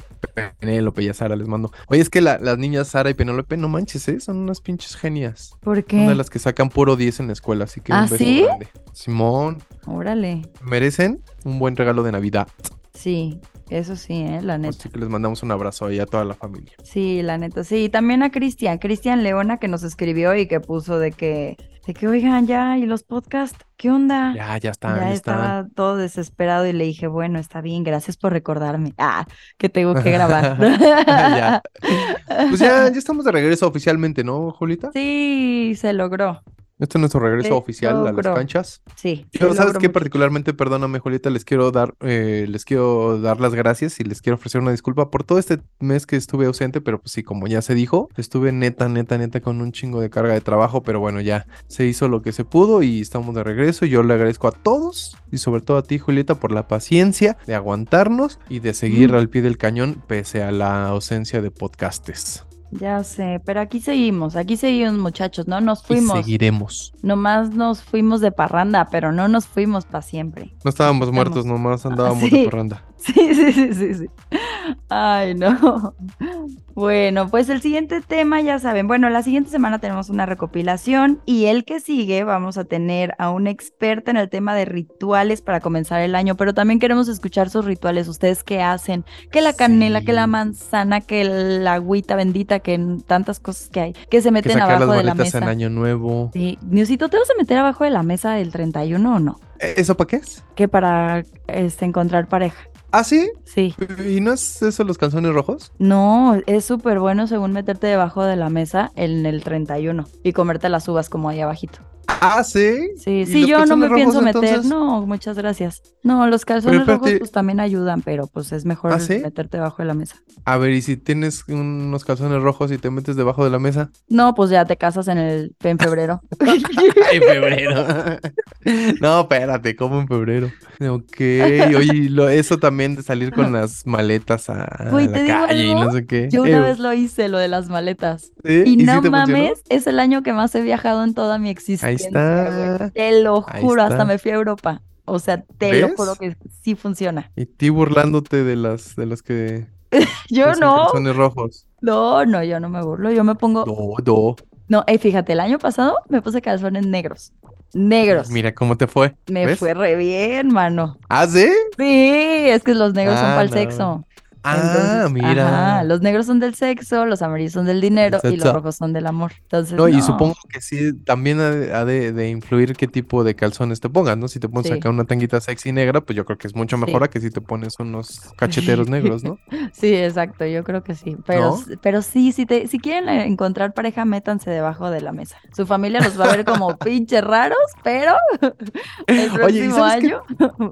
Penélope y a Sara les mando. Oye, es que la- las niñas Sara y Penélope, no manches, ¿eh? Son unas pinches genias. ¿Por Una de qué? las que sacan puro 10 en la escuela, así que ¿Ah, un beso sí? grande. Simón, Órale. merecen un buen regalo de Navidad. Sí, eso sí, eh, la neta. Así que les mandamos un abrazo ahí a toda la familia. Sí, la neta. Sí, y también a Cristian, Cristian Leona que nos escribió y que puso de que, de que, oigan, ya, y los podcasts, ¿qué onda? Ya, ya están, Ya ya están. estaba todo desesperado y le dije, bueno, está bien, gracias por recordarme. Ah, que tengo que grabar. Ya. Pues ya, ya estamos de regreso oficialmente, ¿no, Julita? Sí, se logró. Este es nuestro regreso oficial a las canchas. Sí. se Yo, ¿sabes mucho. Particularmente, perdóname, Julieta, les quiero dar, eh, les quiero dar las gracias y les quiero ofrecer una disculpa por todo este mes que estuve ausente, pero pues sí, como ya se dijo, estuve neta, neta, neta con un chingo de carga de trabajo, pero bueno, ya se hizo lo que se pudo y estamos de regreso. Yo le agradezco a todos y sobre todo a ti, Julieta, por la paciencia de aguantarnos y de seguir Mm. al pie del cañón pese a la ausencia de podcastes. Ya sé, pero aquí seguimos, aquí seguimos muchachos, no nos Y fuimos. seguiremos. Nomás nos fuimos de parranda, pero no nos fuimos para siempre. No estábamos Estamos. muertos, nomás andábamos sí. de parranda. Sí, sí, sí, sí, sí. Ay, no. Bueno, pues el siguiente tema, ya saben, bueno, la siguiente semana tenemos una recopilación y el que sigue vamos a tener a una experta en el tema de rituales para comenzar el año, pero también queremos escuchar sus rituales, ustedes qué hacen, que la canela, que la manzana, que la agüita bendita, que tantas cosas que hay, que se Que meten las abajo de la mesa. en Año Nuevo. Sí, Newsito, ¿te vas a meter abajo de la mesa el 31 o no? ¿E- ¿Eso para qué es? Que para este, encontrar pareja. ¿Ah, sí? Sí. ¿Y no es eso los calzones rojos? No, es súper bueno según meterte debajo de la mesa en el 31 y comerte las uvas como ahí abajito. Ah, sí. Sí, ¿Y sí, yo no me pienso meter. entonces? No, muchas gracias. No, los calzones rojos pues también ayudan, pero pues es mejor ¿Ah, sí? meterte debajo de la mesa. A ver, ¿y si tienes unos calzones rojos y te metes debajo de la mesa? No, pues ya te casas en el en febrero. En febrero. no, espérate, ¿cómo en febrero? Ok, oye, lo- eso también de salir con las maletas a la ¿te digo calle y no sé qué. Yo una Eh, vez lo hice, lo de las maletas. ¿sí? Y no funcionó? mames, es el año que más he viajado en toda mi existencia. güey. Está. Te lo juro, hasta me fui a Europa. O sea, te lo juro que sí funciona. Y ti burlándote de las de las que Yo no, rojos. no, no, yo no me burlo. Yo me pongo. No, no. No, eh, fíjate, el año pasado me puse calzones negros. Negros. Mira cómo te fue. me ¿ves? fue re bien, mano. ¿Ah, sí? Sí, es que los negros son Ah, para el no. sexo. Ah, Entonces, mira. Ajá, los negros son del sexo, los amarillos son del dinero y los rojos son del amor. Entonces, No, y supongo que sí, también ha de, influir qué tipo de calzones te pongas, ¿no? Si te pones Sí. acá una tanguita sexy negra, pues yo creo que es mucho mejor Sí. a que si te pones unos cacheteros negros, ¿no? Sí, exacto, yo creo que sí. Pero, pero sí, si, te, si quieren eh, encontrar pareja, métanse debajo de la mesa. Su familia los va a ver como pinches raros, pero el Oye, ¿y próximo qué? año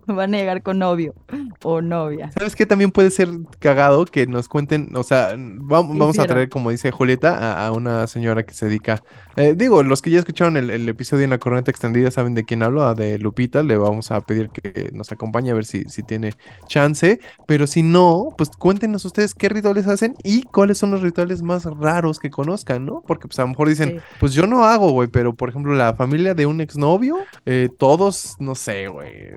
van a llegar con novio o novia. ¿Sabes qué? También puede ser cagado que nos cuenten, o sea, vamos, vamos a traer, como dice Julieta, a, a una señora que se dedica, eh, digo, los que ya escucharon el, el episodio en la corriente extendida saben de quién hablo, a de Lupita, le vamos a pedir que nos acompañe a ver si, si tiene chance, pero si no, pues cuéntenos ustedes qué rituales hacen y cuáles son los rituales más raros que conozcan, ¿no? Porque pues a lo mejor dicen, Sí. pues yo no hago, güey, pero por ejemplo la familia de un exnovio, eh, todos, no sé, güey,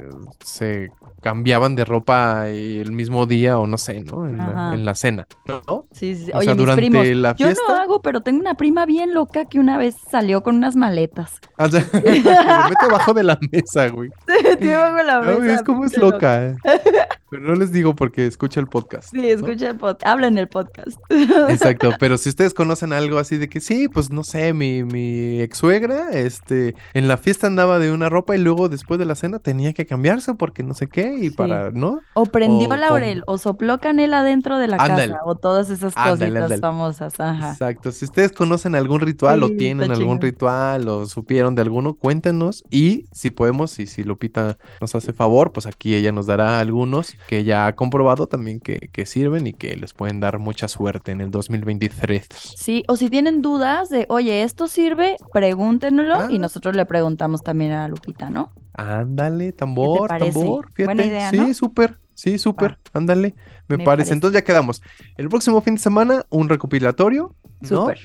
se cambiaban de ropa el mismo día o no sé, ¿no? En, la, en la cena, ¿no? Sí, sí, sí. O Oye, sea, mis durante primos, la yo no fiesta. hago, pero tengo una prima bien loca que una vez salió con unas maletas. O sea, se mete abajo de la mesa, güey. Te bajo la No, mesa, es como es pinche loca, eh. Pero no les digo porque escucha el podcast. Sí, ¿no? escucha el podcast, habla en el podcast. Exacto, pero si ustedes conocen algo así de que sí, pues no sé, mi, mi ex suegra, este, en la fiesta andaba de una ropa y luego después de la cena tenía que cambiarse porque no sé qué y Sí. para, ¿no? O prendió O laurel, o sopló canela dentro de la Ándale. casa, o todas esas Ándale, cositas ándale. famosas, ajá. Exacto. Si ustedes conocen algún ritual o Sí, tienen está algún ritual o supieron de alguno, cuéntenos y si podemos y si Lupita nos hace favor, pues aquí ella nos dará algunos que ya ha comprobado también que, que sirven y que les pueden dar mucha suerte en el 2023. Sí, o si tienen dudas de, oye, ¿esto sirve? Pregúntenoslo y Ah. nosotros le preguntamos también a Lupita, ¿no? Ándale, tambor, tambor. Buena Fíjate. idea, sí, ¿no? súper. Sí, súper. Ándale. Me, Me parece. parece. Entonces ya quedamos. El próximo fin de semana, un recopilatorio,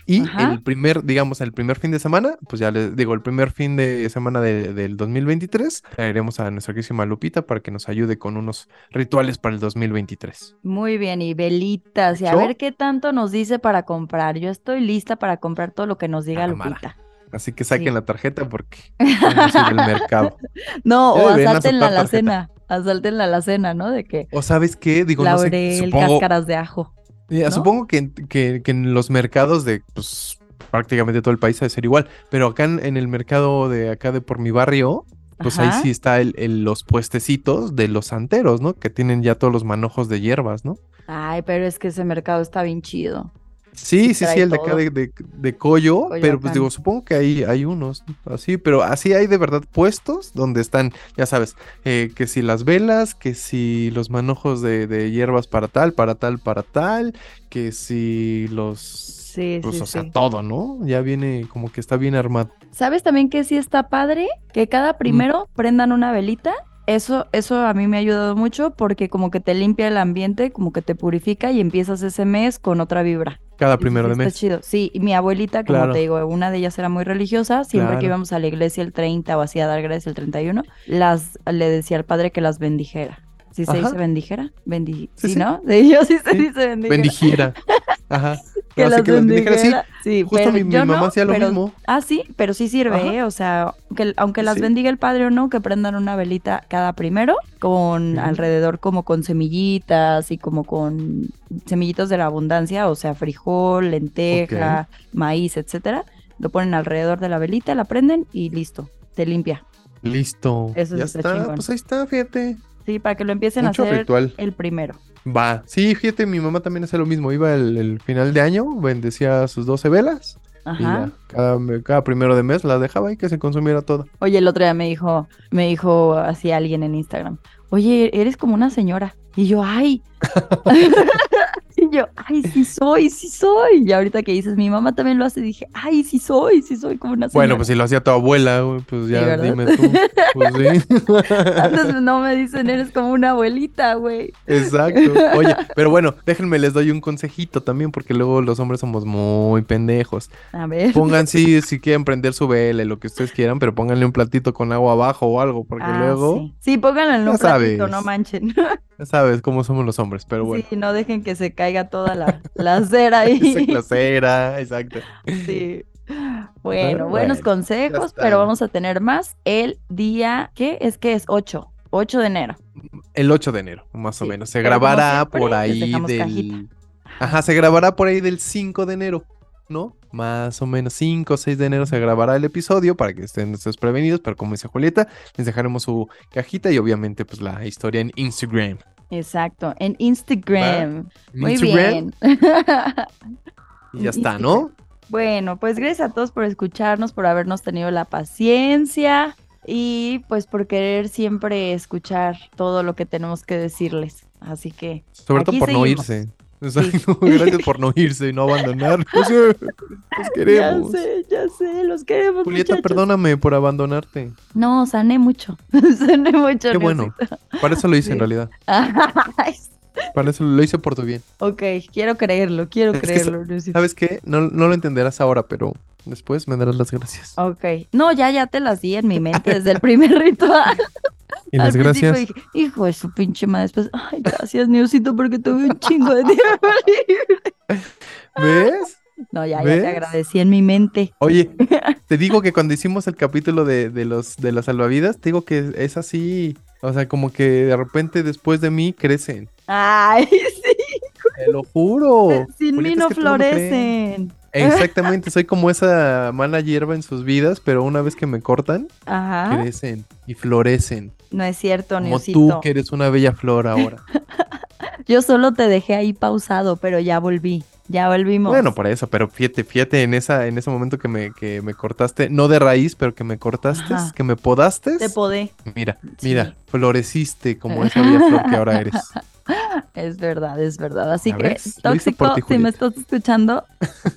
Y ajá. el primer, digamos, el primer fin de semana, pues ya les digo, el primer fin de semana de- del 2023, traeremos a nuestra querísima Lupita para que nos ayude con unos rituales para el 2023. Muy bien, y velitas, y a ¿Yo? ver qué tanto nos dice para comprar. Yo estoy lista para comprar todo lo que nos diga. Lupita. Así que saquen Sí. la tarjeta porque al mercado. No, o asáltenla a la cena, asáltenla a la cena, ¿no? De que O sabes qué, digo, no sé, laurel, supongo, cáscaras de ajo. Ya, ¿no? Supongo que, en- que, que en los mercados de pues, prácticamente todo el país ha de ser igual, pero acá en, en el mercado de acá de por mi barrio, pues ahí sí está el, el- los puestecitos de los santeros, ¿no? Que tienen ya todos los manojos de hierbas, ¿no? Ay, pero es que ese mercado está bien chido. Sí, sí, sí, el de acá de, de, de Coyo, pero pues digo, supongo que ahí hay unos, así, pero así hay de verdad puestos donde están, ya sabes, eh, que si las velas, que si los manojos de, de hierbas para tal, para tal, para tal, que si los... Sí, Pues, sí, o sea, sí. todo, ¿no? Ya viene como que está bien armado. ¿Sabes también que sí está padre? Que cada primero prendan una velita. Eso, eso a mí me ha ayudado mucho porque como que te limpia el ambiente, como que te purifica y empiezas ese mes con otra vibra. Cada primero de está mes. chido. Sí, y mi abuelita, como Claro. te digo, una de ellas era muy religiosa, siempre Claro. que íbamos a la iglesia el 30 o así a dar gracias el 31, las, le decía al padre que las bendijera. ¿Sí se dice bendijera? Bendi Sí. ¿no? De ellos sí se dice bendijera. Bendigiera. Ajá. Que las que sí. Justo pero mi, mi mamá no, hacía lo pero- mismo. Ah, sí, pero sí sirve. ¿eh? O sea, que, aunque las Sí. bendiga el padre o no, que prendan una velita cada primero, con alrededor como con semillitas y como con semillitos de la abundancia, o sea, frijol, lenteja, maíz, etcétera. Lo ponen alrededor de la velita, la prenden y listo, te limpia. Listo. Eso ya está. Pues ahí está, fíjate. Sí, para que lo empiecen Mucho a hacer ritual. el primero. Va. Sí, fíjate, mi mamá también hacía lo mismo. Iba el, el final de año, bendecía sus 12 velas. Y Ajá. cada, cada primero de mes las dejaba ahí que se consumiera todo. Oye, el otro día me dijo, me dijo así alguien en Instagram, oye, eres como una señora. Y yo, ay. yo, ay, sí soy, sí soy. Y ahorita que dices, mi mamá también lo hace, dije, ay, sí soy, sí soy como una señora. Bueno, pues si lo hacía tu abuela, pues ya dime tú. Pues sí. Antes no me dicen, eres como una abuelita, güey. Exacto. Oye, pero bueno, déjenme les doy un consejito también, porque luego los hombres somos muy pendejos. A ver. Pongan sí, si quieren prender su vela, lo que ustedes quieran, pero pónganle un platito con agua abajo o algo, porque Ah, luego, Sí. Sí, pónganlo en un platito, sabes. no manchen. ya sabes cómo somos los hombres, pero bueno. Sí, no dejen que se caiga toda la, la cera ahí. Esa clasera, exacto. Sí. Bueno, buenos bueno, consejos, pero vamos a tener más el día, ¿qué? Es que es 8, 8 de enero. El 8 de enero, más o menos. Se grabará por ahí del. cajita. Ajá, se grabará por ahí del 5 de enero, ¿no? Más o menos 5 o 6 de enero se grabará el episodio para que estén ustedes prevenidos, pero como dice Julieta, les dejaremos su cajita y obviamente pues la historia en Instagram. Exacto, en Instagram. Muy Instagram, bien. Y ya está, ¿no? Bueno, pues gracias a todos por escucharnos, por habernos tenido la paciencia y pues por querer siempre escuchar todo lo que tenemos que decirles. Así que Sobre todo por no irse. Exacto. Gracias por no irse y no abandonarnos. Los queremos. ya sé, ya sé, los queremos. Julieta, muchachos. perdóname por abandonarte. No, sané mucho. sané mucho. Qué bueno. Para eso lo hice en realidad. Para eso lo hice por tu bien. ok, quiero creerlo, quiero Es creerlo. ¿Sabes qué? No, no lo entenderás ahora, pero después me darás las gracias. Ok. No, ya, ya te las di en mi mente desde el primer ritual. Y las gracias. dije, hijo de su pinche madre. Después, ay, gracias, Niosito, porque tuve un chingo de tiempo libre. ¿Ves? No, ya, ya te agradecí en mi mente. Oye, te digo que cuando hicimos el capítulo de, de los de las salvavidas, te digo que es así. O sea, como que de repente después de mí crecen. Ay, sí. Te lo juro. Sin mí no es que florecen. Exactamente, soy como esa mala hierba en sus vidas, pero una vez que me cortan, Ajá. crecen y florecen. No es cierto, Como tú, que eres una bella flor ahora. Yo solo te dejé ahí pausado, pero ya volví. Ya volvimos. Bueno, por eso, pero fíjate, fíjate en esa, en ese momento que me, que me cortaste, no de raíz, pero que me cortaste, Ajá. que me podaste. te podé. Mira, Sí. mira, floreciste como esa bella flor que ahora eres. Es verdad, es verdad. Así ¿Ya que, ves? Tóxico, ti, si me estás escuchando,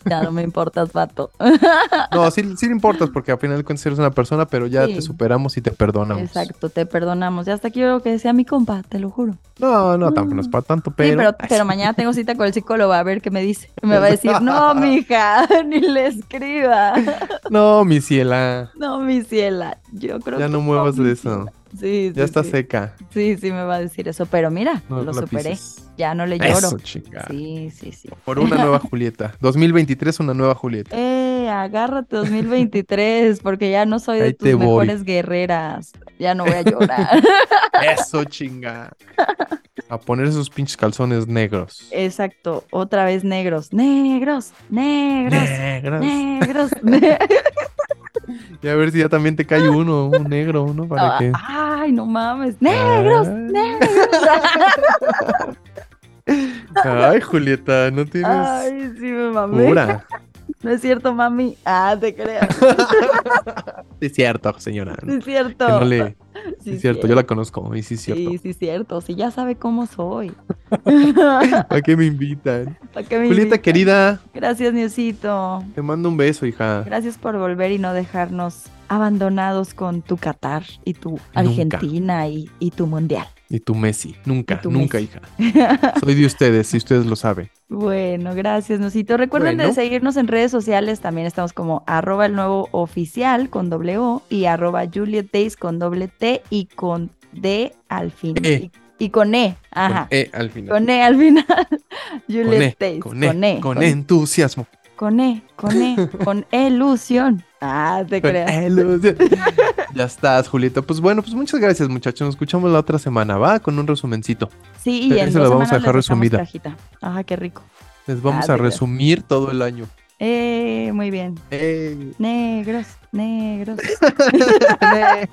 ya no me importas, vato. No, sí, sí le importas porque al final de cuentas eres una persona, pero ya Sí. te superamos y te perdonamos. Exacto, te perdonamos. Ya hasta quiero que sea mi compa, te lo juro. No, no, tampoco no es para tanto, pero. sí, pero, pero mañana tengo cita con el psicólogo a ver qué me dice. Me va a decir, no, mija, ni le escriba. No, mi ciela. No, mi ciela. Yo creo Ya que no muevas mi de eso. ciela. Sí, sí, Ya está sí. seca. Sí, sí me va a decir eso. Pero mira, No, lo superé. pises. Ya no le lloro. Eso, chica. Sí, sí, sí. Por una nueva Julieta. 2023, una nueva Julieta. Eh, agárrate 2023, porque ya no soy de Ahí tus te voy. mejores guerreras. Ya no voy a llorar. Eso, chinga. A poner esos pinches calzones negros. Exacto, otra vez negros, negros, negros, Negros. negros. ne- Y a ver si ya también te cae uno, un negro, ¿no? Para que. Ay, no mames, negros, Ah. negros. Ay, Julieta, no tienes. Ay, sí me mamé. Pura. No es cierto, mami. Ah, te creas. Sí, es cierto, señora. Sí es cierto. No le. Sí Sí, es cierto, yo la conozco. Y sí, es cierto. Sí, sí es cierto. Sí, ya sabe cómo soy. ¿A qué me invitan? ¿Para qué me Julieta, invitan? querida, Gracias, Niosito. te mando un beso, hija. Gracias por volver y no dejarnos abandonados con tu Qatar y tu Argentina y, y tu Mundial. Y tu Messi. Nunca, tu nunca, Messi. hija. Soy de ustedes, si ustedes lo saben. Bueno, gracias, Nusito. Recuerden de seguirnos en redes sociales. También estamos como arroba el nuevo oficial con doble O y arroba Juliet Days con doble T y con D al final. E. Y, y con E. Ajá. Con E al final. Con E al final. Con Juliet E, Days. con E, con E. con entusiasmo. Con E, con E, con ilusión. Ah, te Con creas. ilusión. ya estás, Julieta. Pues bueno, pues muchas gracias, muchachos. Nos escuchamos la otra semana, ¿va? Con un resumencito. Sí, y en se la vamos a dejar resumida. cajita. Ajá, qué rico. Les vamos Ah, a resumir todo el año. Eh, muy bien. Eh. Negros, negros.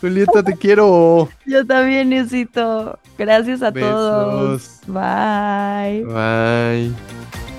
Julieta, te quiero. Yo también, Nusito. Gracias a Besos. todos. Bye. Bye.